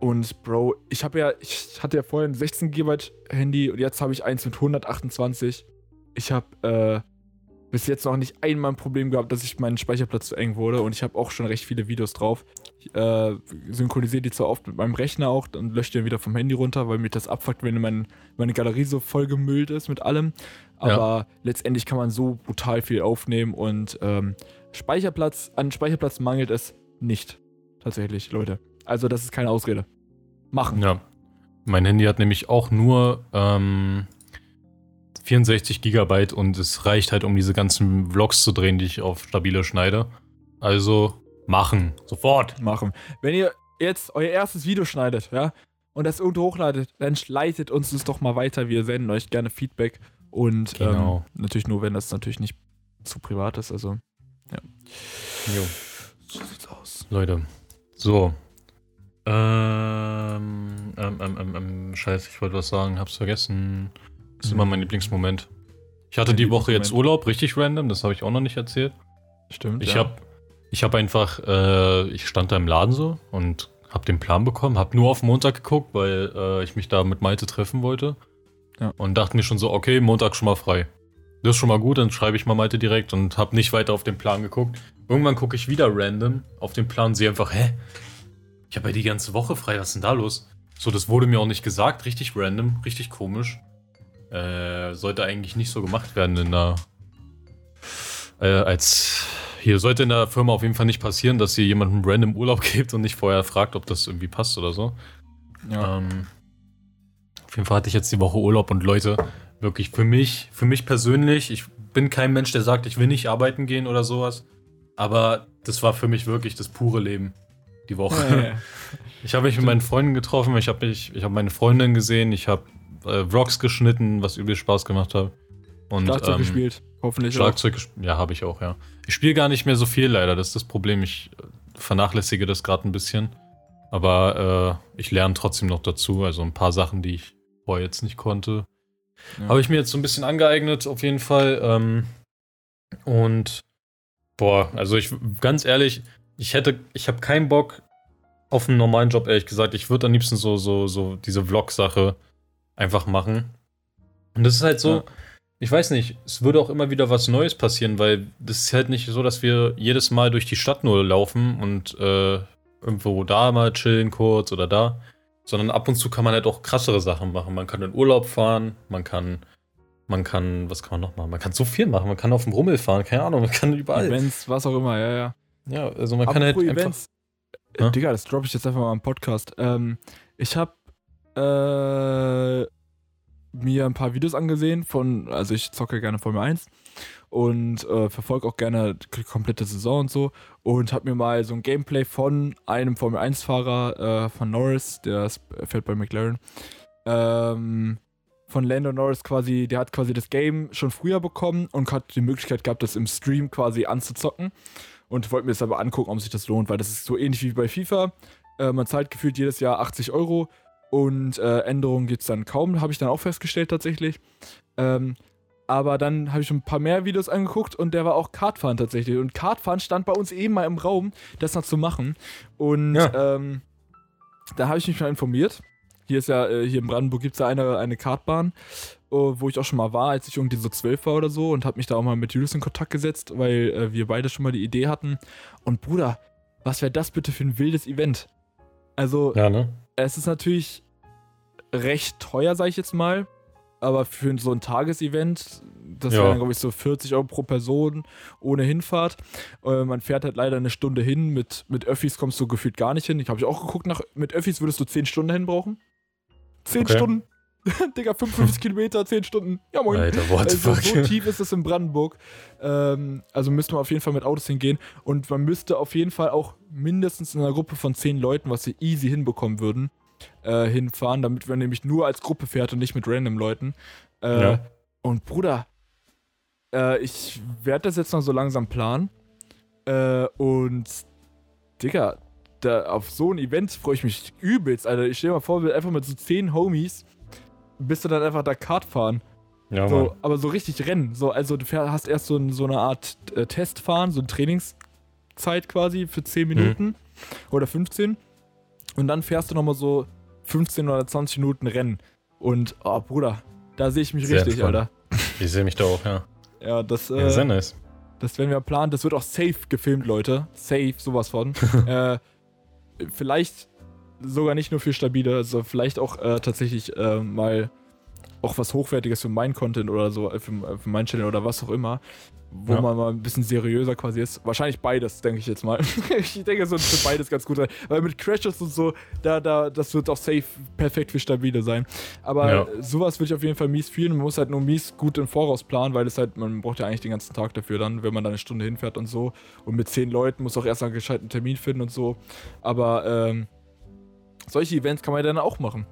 und Bro, ich habe ja, ich hatte ja vorher ein 16 GB Handy und jetzt habe ich eins mit 128. Ich habe äh, bis jetzt noch nicht einmal ein Problem gehabt, dass ich meinen Speicherplatz zu eng wurde und ich habe auch schon recht viele Videos drauf. Ich äh, synchronisiere die zwar oft mit meinem Rechner auch und lösche die dann wieder vom Handy runter, weil mir das abfuckt, wenn mein, meine Galerie so voll gemüllt ist mit allem. Aber ja. letztendlich kann man so brutal viel aufnehmen und ähm, Speicherplatz, an Speicherplatz mangelt es nicht. Tatsächlich, Leute. Also, das ist keine Ausrede. Machen. Ja. Mein Handy hat nämlich auch nur ähm, 64 Gigabyte und es reicht halt, um diese ganzen Vlogs zu drehen, die ich auf stabile schneide. Also machen. Sofort. Machen. Wenn ihr jetzt euer erstes Video schneidet, ja, und das irgendwo hochladet, dann leitet uns das doch mal weiter. Wir senden euch gerne Feedback. Und ähm, genau. ähm, natürlich nur, wenn das natürlich nicht zu privat ist. Also, ja. Jo. So sieht's aus. Leute. So. Ähm, ähm, ähm, ähm, ähm scheiße, ich wollte was sagen, hab's vergessen. Das ist mhm. immer mein Lieblingsmoment. Ich hatte die Woche jetzt Urlaub, richtig random, das habe ich auch noch nicht erzählt. Stimmt. Ich ja. habe ich hab einfach, äh, ich stand da im Laden so und habe den Plan bekommen, habe nur auf Montag geguckt, weil äh, ich mich da mit Malte treffen wollte. Ja. Und dachte mir schon so, okay, Montag schon mal frei. Das ist schon mal gut, dann schreibe ich mal Malte direkt und habe nicht weiter auf den Plan geguckt. Irgendwann gucke ich wieder random auf den Plan und sehe einfach, hä? Ich habe ja die ganze Woche frei, was ist denn da los? So, das wurde mir auch nicht gesagt, richtig random, richtig komisch. Äh, sollte eigentlich nicht so gemacht werden in der. Äh, als. Hier sollte in der Firma auf jeden Fall nicht passieren, dass ihr jemandem random Urlaub gibt und nicht vorher fragt, ob das irgendwie passt oder so. Ja. Ähm, auf jeden Fall hatte ich jetzt die Woche Urlaub und Leute, wirklich für mich, für mich persönlich, ich bin kein Mensch, der sagt, ich will nicht arbeiten gehen oder sowas. Aber das war für mich wirklich das pure Leben. Die Woche. Ja, ja. Ich habe mich mit meinen Freunden getroffen, ich habe ich hab meine Freundin gesehen, ich habe äh, Vlogs geschnitten, was übel Spaß gemacht hat. Und, Schlagzeug ähm, gespielt, hoffentlich. Schlagzeug gespielt, ja, habe ich auch, ja. Ich spiele gar nicht mehr so viel leider, das ist das Problem. Ich vernachlässige das gerade ein bisschen. Aber äh, ich lerne trotzdem noch dazu. Also ein paar Sachen, die ich vorher jetzt nicht konnte. Ja. Habe ich mir jetzt so ein bisschen angeeignet, auf jeden Fall. Ähm, und boah, also ich ganz ehrlich, ich hätte, ich habe keinen Bock auf einen normalen Job, ehrlich gesagt. Ich würde am liebsten so, so, so diese Vlog-Sache einfach machen. Und das ist halt so, ja. ich weiß nicht, es würde auch immer wieder was Neues passieren, weil das ist halt nicht so, dass wir jedes Mal durch die Stadt nur laufen und äh, irgendwo da mal chillen kurz oder da, sondern ab und zu kann man halt auch krassere Sachen machen. Man kann in Urlaub fahren, man kann, man kann, was kann man noch machen? Man kann so viel machen, man kann auf dem Rummel fahren, keine Ahnung, man kann überall. Events, was auch immer, ja, ja. Ja, also man Apropos kann halt Events. einfach. Äh, Digga, das droppe ich jetzt einfach mal im Podcast. Ähm, ich habe äh, mir ein paar Videos angesehen von, also ich zocke gerne Formel 1 und äh, verfolge auch gerne die komplette Saison und so und habe mir mal so ein Gameplay von einem Formel 1 Fahrer äh, von Norris, der fährt bei McLaren, ähm, von Lando Norris quasi, der hat quasi das Game schon früher bekommen und hat die Möglichkeit gehabt, das im Stream quasi anzuzocken und wollte mir das aber angucken, ob sich das lohnt, weil das ist so ähnlich wie bei FIFA. Äh, man zahlt gefühlt jedes Jahr 80 Euro und äh, Änderungen gibt es dann kaum, habe ich dann auch festgestellt tatsächlich. Ähm, aber dann habe ich schon ein paar mehr Videos angeguckt und der war auch Kartfahren tatsächlich. Und Kartfahren stand bei uns eben mal im Raum, das noch zu machen. Und ja. ähm, da habe ich mich mal informiert. Hier ist ja, äh, hier in Brandenburg gibt es ja eine, eine Kartbahn, wo ich auch schon mal war, als ich irgendwie so zwölf war oder so und habe mich da auch mal mit Julius in Kontakt gesetzt, weil äh, wir beide schon mal die Idee hatten. Und Bruder, was wäre das bitte für ein wildes Event? Also, Ja, ne? es ist natürlich recht teuer, sag ich jetzt mal. Aber für so ein Tagesevent, das Ja. wären, glaube ich, so 40 Euro pro Person ohne Hinfahrt. Äh, man fährt halt leider eine Stunde hin. Mit, mit Öffis kommst du gefühlt gar nicht hin. Ich habe ich auch geguckt, nach, mit Öffis würdest du 10 Stunden hin brauchen. 10 Okay. Stunden. Digga, 55 Kilometer, 10 Stunden. Ja, moin. Alter, what Also, so tief ist es in Brandenburg. Ähm, also müsste man auf jeden Fall mit Autos hingehen. Und man müsste auf jeden Fall auch mindestens in einer Gruppe von 10 Leuten, was sie easy hinbekommen würden, äh, hinfahren, damit man nämlich nur als Gruppe fährt und nicht mit random Leuten. Äh, Ja. Und Bruder, äh, ich werde das jetzt noch so langsam planen. Äh, und Digga, da, auf so ein Event freue ich mich übelst, Alter. Ich stell dir mal vor, wir einfach mit so 10 Homies bist du dann einfach da Kart fahren. Ja. So, aber so richtig Rennen. So, also du hast erst so, ein, so eine Art äh, Testfahren, so eine Trainingszeit quasi für 10 Minuten oder 15. Und dann fährst du nochmal so 15 oder 20 Minuten Rennen. Und, oh Bruder, da sehe ich mich Sehr richtig. Alter. Ich sehe mich da auch, ja. Ja, das, ja sehr äh, nice. das werden wir planen. Das wird auch safe gefilmt, Leute. Safe, sowas von. äh, vielleicht sogar nicht nur für stabile, also vielleicht auch äh, tatsächlich äh, mal auch was Hochwertiges für meinen Content oder so, äh, für, für meinen Channel oder was auch immer, wo Ja. man mal ein bisschen seriöser quasi ist. Wahrscheinlich beides, denke ich jetzt mal. ich denke, es wird für beides ganz gut sein. Weil mit Crashes und so, da, da, das wird auch safe perfekt für stabile sein. Aber Ja. sowas würde ich auf jeden Fall mies fühlen. Man muss halt nur mies gut im Voraus planen, weil es halt, man braucht ja eigentlich den ganzen Tag dafür dann, wenn man da eine Stunde hinfährt und so. Und mit zehn Leuten muss auch erst einen gescheiten Termin finden und so. Aber ähm, solche Events kann man ja dann auch machen.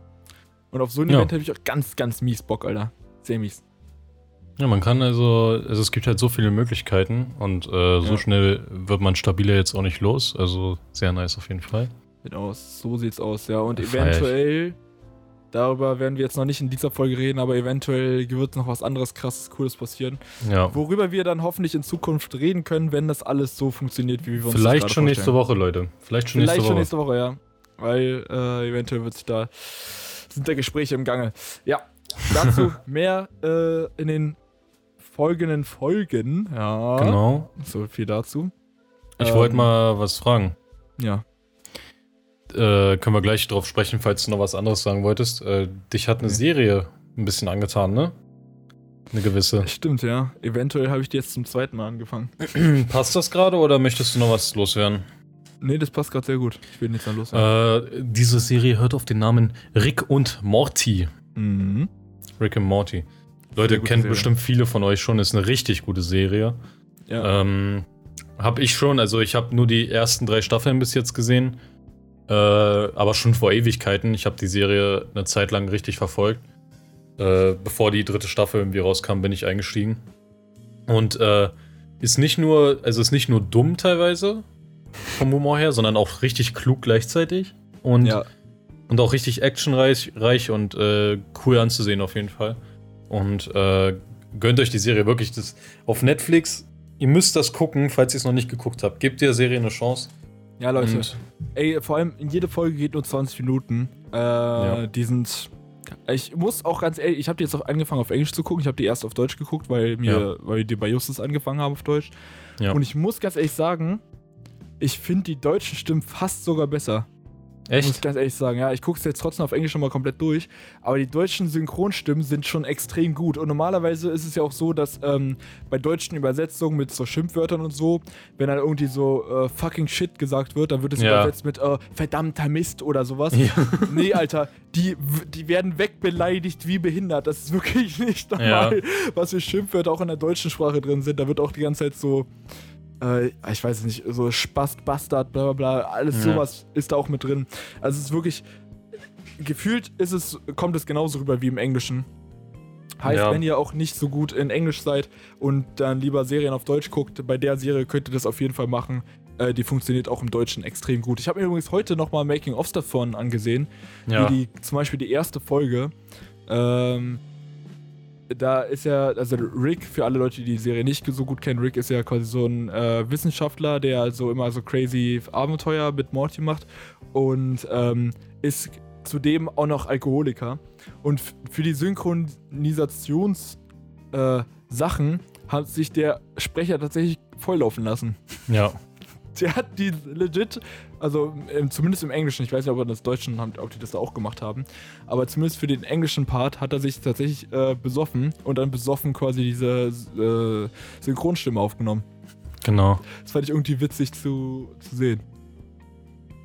Und auf so ein Ja. Event hätte ich auch ganz, ganz mies Bock, Alter. Sehr mies. Ja, man kann also, also es gibt halt so viele Möglichkeiten und äh, so Ja. schnell wird man stabiler jetzt auch nicht los. Also sehr nice auf jeden Fall. Genau, so sieht's aus, ja. Und eventuell, darüber werden wir jetzt noch nicht in dieser Folge reden, aber eventuell wird noch was anderes krasses, cooles passieren. Ja. Worüber wir dann hoffentlich in Zukunft reden können, wenn das alles so funktioniert, wie wir uns das Vielleicht schon nächste vorstellen. Woche, Leute. Vielleicht schon Vielleicht nächste schon Woche. nächste Woche, ja. Weil äh, eventuell wird sich da sind da Gespräche im Gange. Ja, dazu mehr äh, in den folgenden Folgen. Ja. Genau. So viel dazu. Ich Ähm, wollte mal was fragen. Ja. Äh, können wir gleich drauf sprechen, falls du noch was anderes sagen wolltest. Äh, dich hat eine Ja. Serie ein bisschen angetan, ne? Eine gewisse. Stimmt, ja. Eventuell habe ich die jetzt zum zweiten Mal angefangen. Passt das gerade oder möchtest du noch was loswerden? Nee, das passt gerade sehr gut. Ich will nichts dann loswerden. Äh, diese Serie hört auf den Namen Rick und Morty. Mhm. Rick und Morty. Leute, Serie. bestimmt viele von euch schon, ist eine richtig gute Serie. Ja. Ähm, hab ich schon, also ich habe nur die ersten drei Staffeln bis jetzt gesehen. Äh, aber schon vor Ewigkeiten. Ich habe die Serie eine Zeit lang richtig verfolgt. Äh, bevor die dritte Staffel irgendwie rauskam, bin ich eingestiegen. Und äh, ist nicht nur, also ist nicht nur dumm teilweise vom Humor her, sondern auch richtig klug gleichzeitig. Und, ja. und auch richtig actionreich reich und äh, cool anzusehen auf jeden Fall. Und äh, gönnt euch die Serie wirklich. Das, auf Netflix, ihr müsst das gucken, falls ihr es noch nicht geguckt habt. Gebt der Serie eine Chance. Ja, Leute. Und, Ey, vor allem, jede Folge geht nur 20 Minuten. Äh, Ja. Die sind. Ich muss auch ganz ehrlich, ich habe die jetzt auch angefangen auf Englisch zu gucken. Ich habe die erst auf Deutsch geguckt, weil mir, weil die bei Justus angefangen haben auf Deutsch. Ja. Und ich muss ganz ehrlich sagen, ich finde die deutschen Stimmen fast sogar besser. Muss ich echt? ganz ehrlich sagen. Ja, ich gucke es jetzt trotzdem auf Englisch nochmal komplett durch. Aber die deutschen Synchronstimmen sind schon extrem gut. Und normalerweise ist es ja auch so, dass ähm, bei deutschen Übersetzungen mit so Schimpfwörtern und so, wenn dann irgendwie so äh, fucking shit gesagt wird, dann wird es Ja. übersetzt mit äh, verdammter Mist oder sowas. Ja. Nee, Alter, die, die werden wegbeleidigt wie behindert. Das ist wirklich nicht normal, was für Schimpfwörter auch in der deutschen Sprache drin sind. Da wird auch die ganze Zeit so, äh, ich weiß es nicht, so Spast, Bastard, bla bla bla, alles Ja. sowas ist da auch mit drin. Also es ist wirklich, gefühlt ist es, kommt es genauso rüber wie im Englischen. Heißt, Ja. wenn ihr auch nicht so gut in Englisch seid und dann lieber Serien auf Deutsch guckt, bei der Serie könnt ihr das auf jeden Fall machen. Äh, die funktioniert auch im Deutschen extrem gut. Ich habe mir übrigens heute nochmal Making-ofs davon angesehen Ja. wie die, zum Beispiel die erste Folge. Ähm, da ist ja, also Rick, für alle Leute, die die Serie nicht so gut kennen, Rick ist ja quasi so ein äh, Wissenschaftler, der so immer so crazy Abenteuer mit Morty macht und ähm, ist zudem auch noch Alkoholiker. Und für die Synchronisations äh, Sachen hat sich der Sprecher tatsächlich volllaufen lassen. Ja. Der hat die legit, also ähm, zumindest im Englischen, ich weiß nicht, ob er das Deutschen haben, ob die das da auch gemacht haben, aber zumindest für den englischen Part hat er sich tatsächlich äh, besoffen und dann besoffen quasi diese äh, Synchronstimme aufgenommen. Genau. Das fand ich irgendwie witzig zu, zu sehen.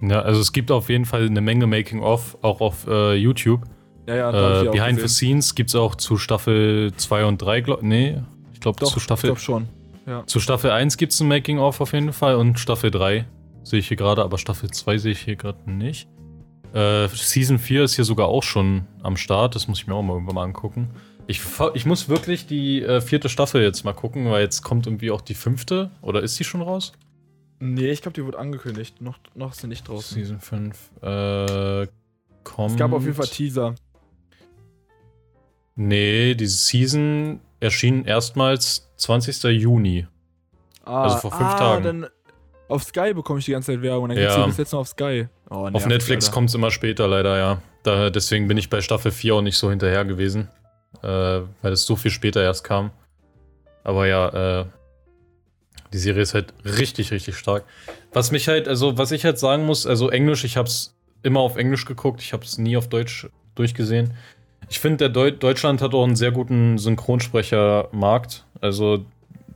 Ja, also es gibt auf jeden Fall eine Menge Making-of, auch auf äh, YouTube. Ja, ja, Äh, Behind the. Scenes gibt es auch zu Staffel 2 und 3, glaub, nee, ich glaube zu Staffel, ich glaub schon. Ja. zu Staffel 1 gibt es ein Making-of auf jeden Fall und Staffel 3 sehe ich hier gerade, aber Staffel 2 sehe ich hier gerade nicht. Äh, Season 4 ist hier sogar auch schon am Start, das muss ich mir auch mal irgendwann mal angucken. Ich, ich muss wirklich die äh, vierte Staffel jetzt mal gucken, weil jetzt kommt irgendwie auch die fünfte, oder ist die schon raus? Nee, ich glaube, die wurde angekündigt. Noch, noch ist sie nicht draußen. Season 5, äh, kommt... Es gab auf jeden Fall Teaser. Nee, diese Season erschien erstmals 20. Juni. Ah, Also vor fünf ah, Tagen. Dann auf Sky bekomme ich die ganze Zeit Werbung. Dann Ja. bis jetzt nur auf Sky. Oh, Auf Netflix kommt es immer später, leider, ja. Da, deswegen bin ich bei Staffel 4 auch nicht so hinterher gewesen. Äh, weil es so viel später erst kam. Aber ja, äh, die Serie ist halt richtig, richtig stark. Was mich halt, also was ich halt sagen muss, also Englisch, ich hab's immer auf Englisch geguckt, ich hab's nie auf Deutsch durchgesehen. Ich finde, der Deu Deutschland hat auch einen sehr guten Synchronsprechermarkt. Also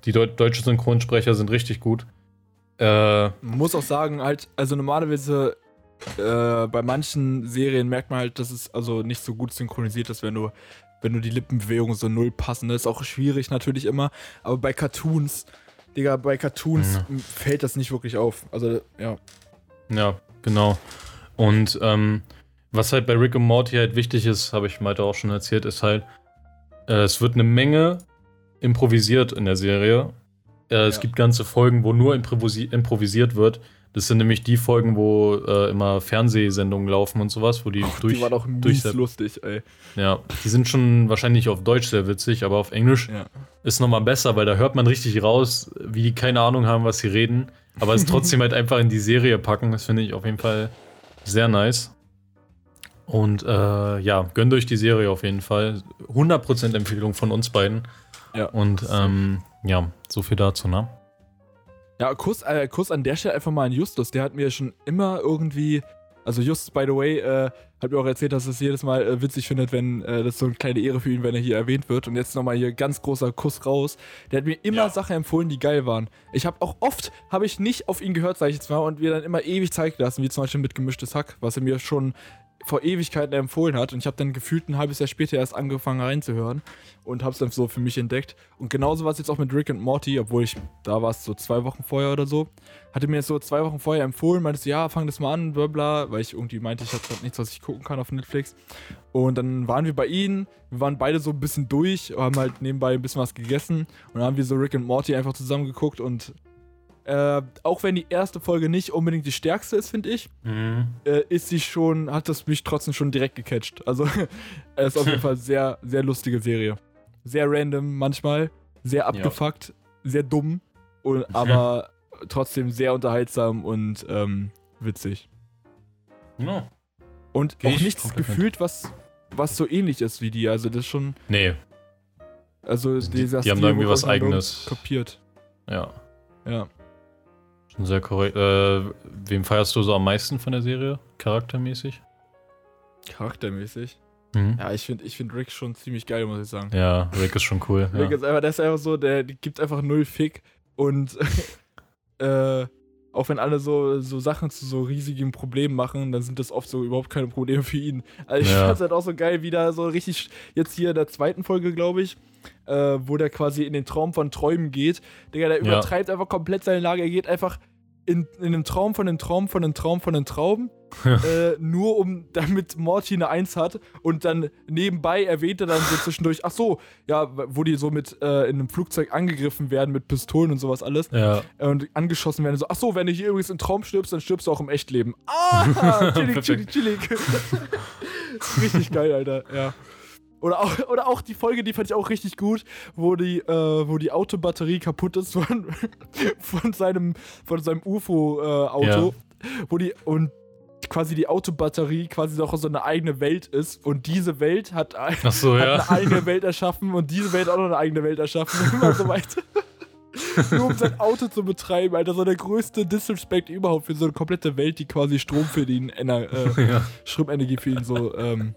die Deu deutschen Synchronsprecher sind richtig gut. Äh, Man muss auch sagen, halt, also normalerweise äh, bei manchen Serien merkt man halt, dass es also nicht so gut synchronisiert ist, wenn du, wenn du die Lippenbewegungen so null passen. Das ist auch schwierig natürlich immer. Aber bei Cartoons, Digga, bei Cartoons Ja. fällt das nicht wirklich auf. Also, ja. Ja, genau. Und ähm, was halt bei Rick und Morty halt wichtig ist, habe ich Malte auch schon erzählt, ist halt, äh, es wird eine Menge improvisiert in der Serie. Äh, Es Ja. gibt ganze Folgen, wo nur improvisi improvisiert wird. Das sind nämlich die Folgen, wo äh, immer Fernsehsendungen laufen und sowas, wo die durch. die war doch durch mies lustig, ey. ja, die sind schon wahrscheinlich auf Deutsch sehr witzig, aber auf Englisch Ja. ist nochmal besser, weil da hört man richtig raus, wie die keine Ahnung haben, was sie reden, aber es trotzdem halt einfach in die Serie packen. Das finde ich auf jeden Fall sehr nice. Und äh, ja, gönnt euch die Serie auf jeden Fall. 100% Empfehlung von uns beiden. Ja. Und ähm, ja, so viel dazu, ne? Ja, Kuss, äh, Kuss an der Stelle einfach mal an Justus. Der hat mir schon immer irgendwie. Also, Justus, by the way, äh, hat mir auch erzählt, dass er es jedes Mal äh, witzig findet, wenn äh, das so eine kleine Ehre für ihn, wenn er hier erwähnt wird. Und jetzt nochmal hier ganz großer Kuss raus. Der hat mir immer Ja. Sachen empfohlen, die geil waren. Ich habe auch oft, habe ich nicht auf ihn gehört, sag ich jetzt mal, und wir dann immer ewig Zeit gelassen, wie zum Beispiel mit gemischtes Hack, was er mir schon vor Ewigkeiten empfohlen hat. Und ich habe dann gefühlt ein halbes Jahr später erst angefangen reinzuhören und habe es dann so für mich entdeckt. Und genauso war es jetzt auch mit Rick und Morty, obwohl ich, da war es so zwei Wochen vorher oder so, hatte mir das so zwei Wochen vorher empfohlen, meinte so, ja, fang das mal an, bla bla, weil ich irgendwie meinte, ich habe gerade nichts, was ich gucken kann auf Netflix. Und dann waren wir bei ihnen, wir waren beide so ein bisschen durch, haben halt nebenbei ein bisschen was gegessen und dann haben wir so Rick und Morty einfach zusammen geguckt und äh, auch wenn die erste Folge nicht unbedingt die stärkste ist, finde ich, äh, ist sie schon, hat das mich trotzdem schon direkt gecatcht. Also, es ist auf jeden Fall sehr, sehr lustige Serie. Sehr random manchmal, sehr abgefuckt, sehr dumm, und, aber trotzdem sehr unterhaltsam und ähm, witzig. Ja. Und Geh auch ich nichts gefühlt, was, was so ähnlich ist wie die. Also, das ist schon, Nee, also Die- dieser die haben Stil da irgendwie was Eigenes. Kapiert. ja. Ja. Schon sehr korrekt. Äh, wem feierst du so am meisten von der Serie, charaktermäßig? Charaktermäßig. Mhm. Ja, ich finde ich find Rick schon ziemlich geil, muss ich sagen. Ja, Rick ist schon cool. Rick Ja. ist einfach, der ist einfach so, der gibt einfach null Fick und äh, auch wenn alle so, so Sachen zu so riesigen Problemen machen, dann sind das oft so überhaupt keine Probleme für ihn. Also ich Ja. fand's halt auch so geil, wie da so richtig, jetzt hier in der zweiten Folge, glaube ich, äh, wo der quasi in den Traum von Träumen geht. Digga, der Ja. übertreibt einfach komplett seine Lage. Er geht einfach in, in einem Traum von einem Traum von einem Traum von einem Traum, äh, nur um, damit Morty eine Eins hat und dann nebenbei erwähnt er dann so zwischendurch, ach so, ja, wo die so mit äh, in einem Flugzeug angegriffen werden mit Pistolen und sowas alles ja. und angeschossen werden, so, ach so, wenn du hier übrigens im Traum stirbst, dann stirbst du auch im Echtleben. Ah, chillig, chillig, chillig. richtig geil, Alter, ja. Oder auch, oder auch die Folge, die fand ich auch richtig gut, wo die, äh, wo die Autobatterie kaputt ist von, von seinem, von seinem UFO-Auto. Wo die, und quasi die Autobatterie quasi noch so eine eigene Welt ist und diese Welt hat, ein, so, hat ja. eine eigene Welt erschaffen und diese Welt auch noch eine eigene Welt erschaffen und immer so weiter. Nur um sein Auto zu betreiben, Alter. So der größte Disrespect überhaupt für so eine komplette Welt, die quasi Strom für ihn, äh, ja. Stromenergie für ihn so, ähm,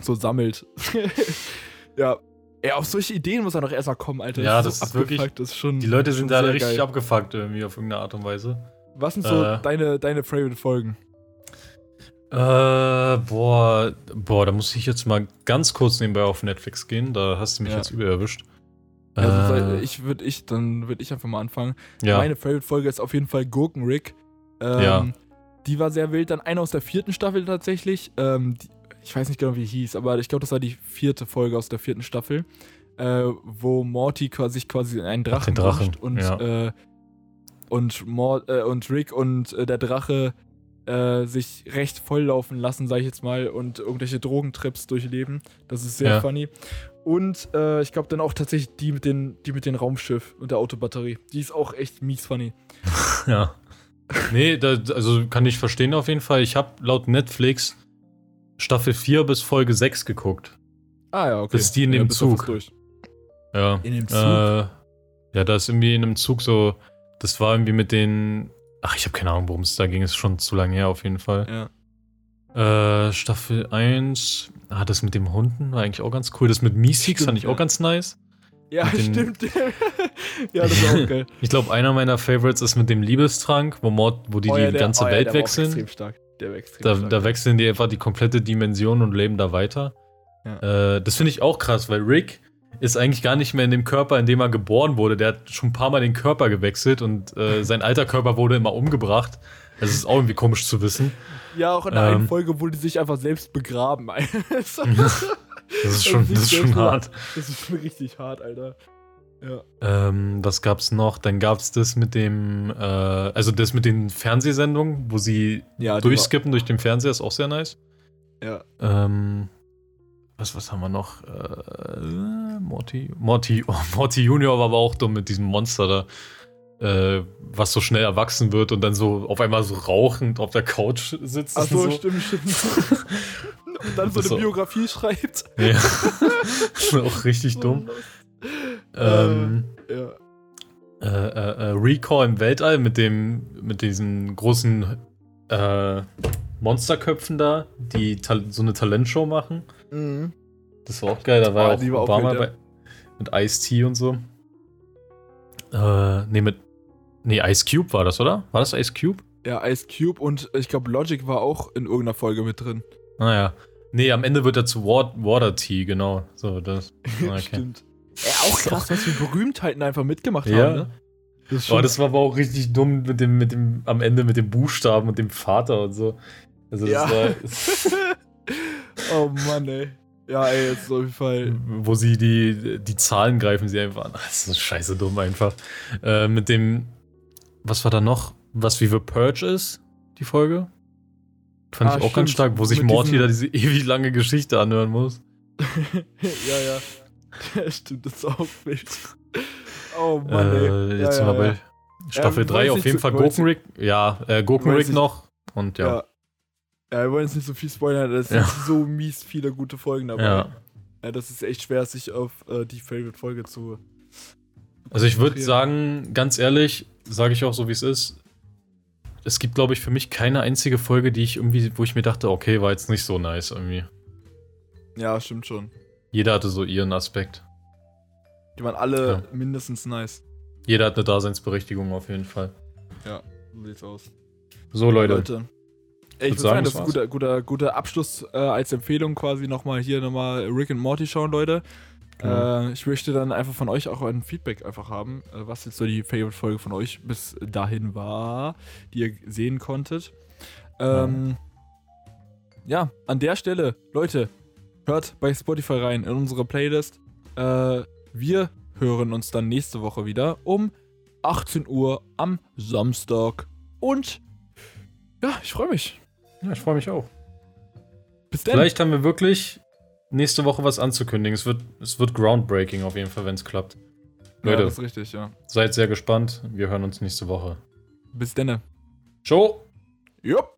so sammelt. ja. Ey, auf solche Ideen muss er noch erstmal kommen, Alter. Ja, so das ist wirklich- abgefuckt, Das ist schon, Die Leute sind da richtig geil. abgefuckt irgendwie auf irgendeine Art und Weise. Was sind so Äh. deine, deine Favorite-Folgen? Äh, boah, boah, da muss ich jetzt mal ganz kurz nebenbei auf Netflix gehen. Da hast du mich Ja. jetzt übel erwischt. Also, Äh, ich würde ich, dann würde ich einfach mal anfangen. ja. Meine Favorite-Folge ist auf jeden Fall Gurkenrick. Ähm, Ja. Die war sehr wild. Dann eine aus der vierten Staffel tatsächlich. Ähm, die, ich weiß nicht genau, wie die hieß, aber ich glaube, das war die vierte Folge aus der vierten Staffel. Äh, wo Morty quasi, sich quasi in einen Drachen, den Drachen, und, ja. äh, und, Mort, äh, und Rick und äh, der Drache äh, sich recht volllaufen lassen, sag ich jetzt mal, und irgendwelche Drogentrips durchleben. Das ist sehr Ja. funny. Und äh, ich glaube dann auch tatsächlich die mit, den, die mit dem Raumschiff und der Autobatterie. Die ist auch echt mies funny. Ja. Nee, da, also kann ich verstehen auf jeden Fall. Ich habe laut Netflix Staffel 4 bis Folge 6 geguckt. Ah ja, okay. Das ist die in ja, dem fast Zug. Durch. Ja. In dem Zug? Äh, ja, da ist irgendwie in einem Zug so. Das war irgendwie mit den. Ach, ich habe keine Ahnung, worum es da ging. Ist schon zu lange her auf jeden Fall. Ja. Äh, Staffel 1. Ah, das mit dem Hunden war eigentlich auch ganz cool. Das mit Stimmt, fand ich ja. auch ganz nice. Ja, den- stimmt. ja, das ist auch geil. Ich glaube, einer meiner Favorites ist mit dem Liebestrank, wo, Mord, wo die Oh ja, die der- ganze oh Welt wechseln. extrem stark. Der war extrem Da, stark. da wechseln die einfach die komplette Dimension und leben da weiter. Äh, das finde ich auch krass, weil Rick ist eigentlich gar nicht mehr in dem Körper, in dem er geboren wurde. Der hat schon ein paar Mal den Körper gewechselt und äh, sein alter Körper wurde immer umgebracht. Das ist auch irgendwie komisch zu wissen. ja, auch in der ähm, einen Folge, die sich einfach selbst begraben. das Das ist schon, das ist schon hart. ist schon richtig hart, Alter. Ja. Ähm, was gab's noch? Dann gab's das mit dem, äh, also das mit den Fernsehsendungen, wo sie Ja, durchskippen durch den Fernseher, ist auch sehr nice. Ja. Ähm, was, was haben wir noch? Äh, Morty, Morty, oh, Morty Junior war aber auch dumm mit diesem Monster da, äh, was so schnell erwachsen wird und dann so auf einmal so rauchend auf der Couch sitzt. Achso, und so. stimmt, stimmt. Und dann so eine so- Biografie schreibt. Ja. auch richtig dumm. Ähm, Ja. äh, äh, äh, Recall im Weltall mit dem, mit diesen großen äh, Monsterköpfen da, die so eine Talentshow machen. Mhm. Das war auch geil, da war Ah, auch war auch Obama ja. bei, mit Ice-T und so. Äh, nee, mit. Nee, Ice Cube war das, oder? War das Ice Cube? Ja, Ice Cube und ich glaube Logic war auch in irgendeiner Folge mit drin. Naja. Nee, am Ende wird er zu Wa- Water Tea, genau. So, das. Okay. Stimmt. Ja, auch krass, was für Berühmtheiten einfach mitgemacht Ja. haben, ne? Das Oh, das war aber auch richtig dumm mit dem, mit dem, am Ende mit dem Buchstaben und dem Vater und so. Also, das Ja. war. oh Mann, ey. Ja, ey, jetzt auf jeden Fall. wo sie die, die Zahlen greifen, sie einfach an. Das ist scheiße dumm einfach. Äh, mit dem, was war da noch? Was wie The Purge ist, die Folge? Fand Ah, ich auch ganz stimmt. stark, wo sich Mit Morty da diese ewig lange Geschichte anhören muss. ja, ja. Ja, stimmt, das ist auch wild. Oh Mann, äh, ey. jetzt ja, sind wir ja, bei Staffel wir 3 wollen auf jeden Fall Gurkenrick. Ja, äh, Gurkenrick noch. Und ja. Ja. ja. Ja, wir wollen jetzt nicht so viel spoilern, es sind Ja. so mies viele gute Folgen dabei. Ja. Ja, das ist echt schwer, sich auf äh, die Favorite-Folge zu. Also ich würde sagen, ganz ehrlich, sage ich auch so wie es ist. Es gibt, glaube ich, für mich keine einzige Folge, die ich irgendwie, wo ich mir dachte, okay, war jetzt nicht so nice irgendwie. Ja, stimmt schon. Jeder hatte so ihren Aspekt. Die waren alle Ja. mindestens nice. Jeder hat eine Daseinsberechtigung auf jeden Fall. So sieht's aus. So, Leute. Ey, ich würd würde sagen, das ist ein guter, guter, guter Abschluss äh, als Empfehlung quasi nochmal hier nochmal Rick and Morty schauen, Leute. Genau. Äh, ich möchte dann einfach von euch auch ein Feedback einfach haben, äh, was jetzt so die Favorite-Folge von euch bis dahin war, die ihr sehen konntet. Ähm, ja, an der Stelle, Leute, hört bei Spotify rein in unsere Playlist. Äh, wir hören uns dann nächste Woche wieder um 18 Uhr am Samstag. Und ja, ich freue mich. Ja, ich freue mich auch. Bis dann. Vielleicht haben wir wirklich nächste Woche was anzukündigen. Es wird, es wird groundbreaking auf jeden Fall, wenn es klappt. Ja, Leute, das ist richtig, ja. seid sehr gespannt. Wir hören uns nächste Woche. Bis dann. Ciao! Jupp.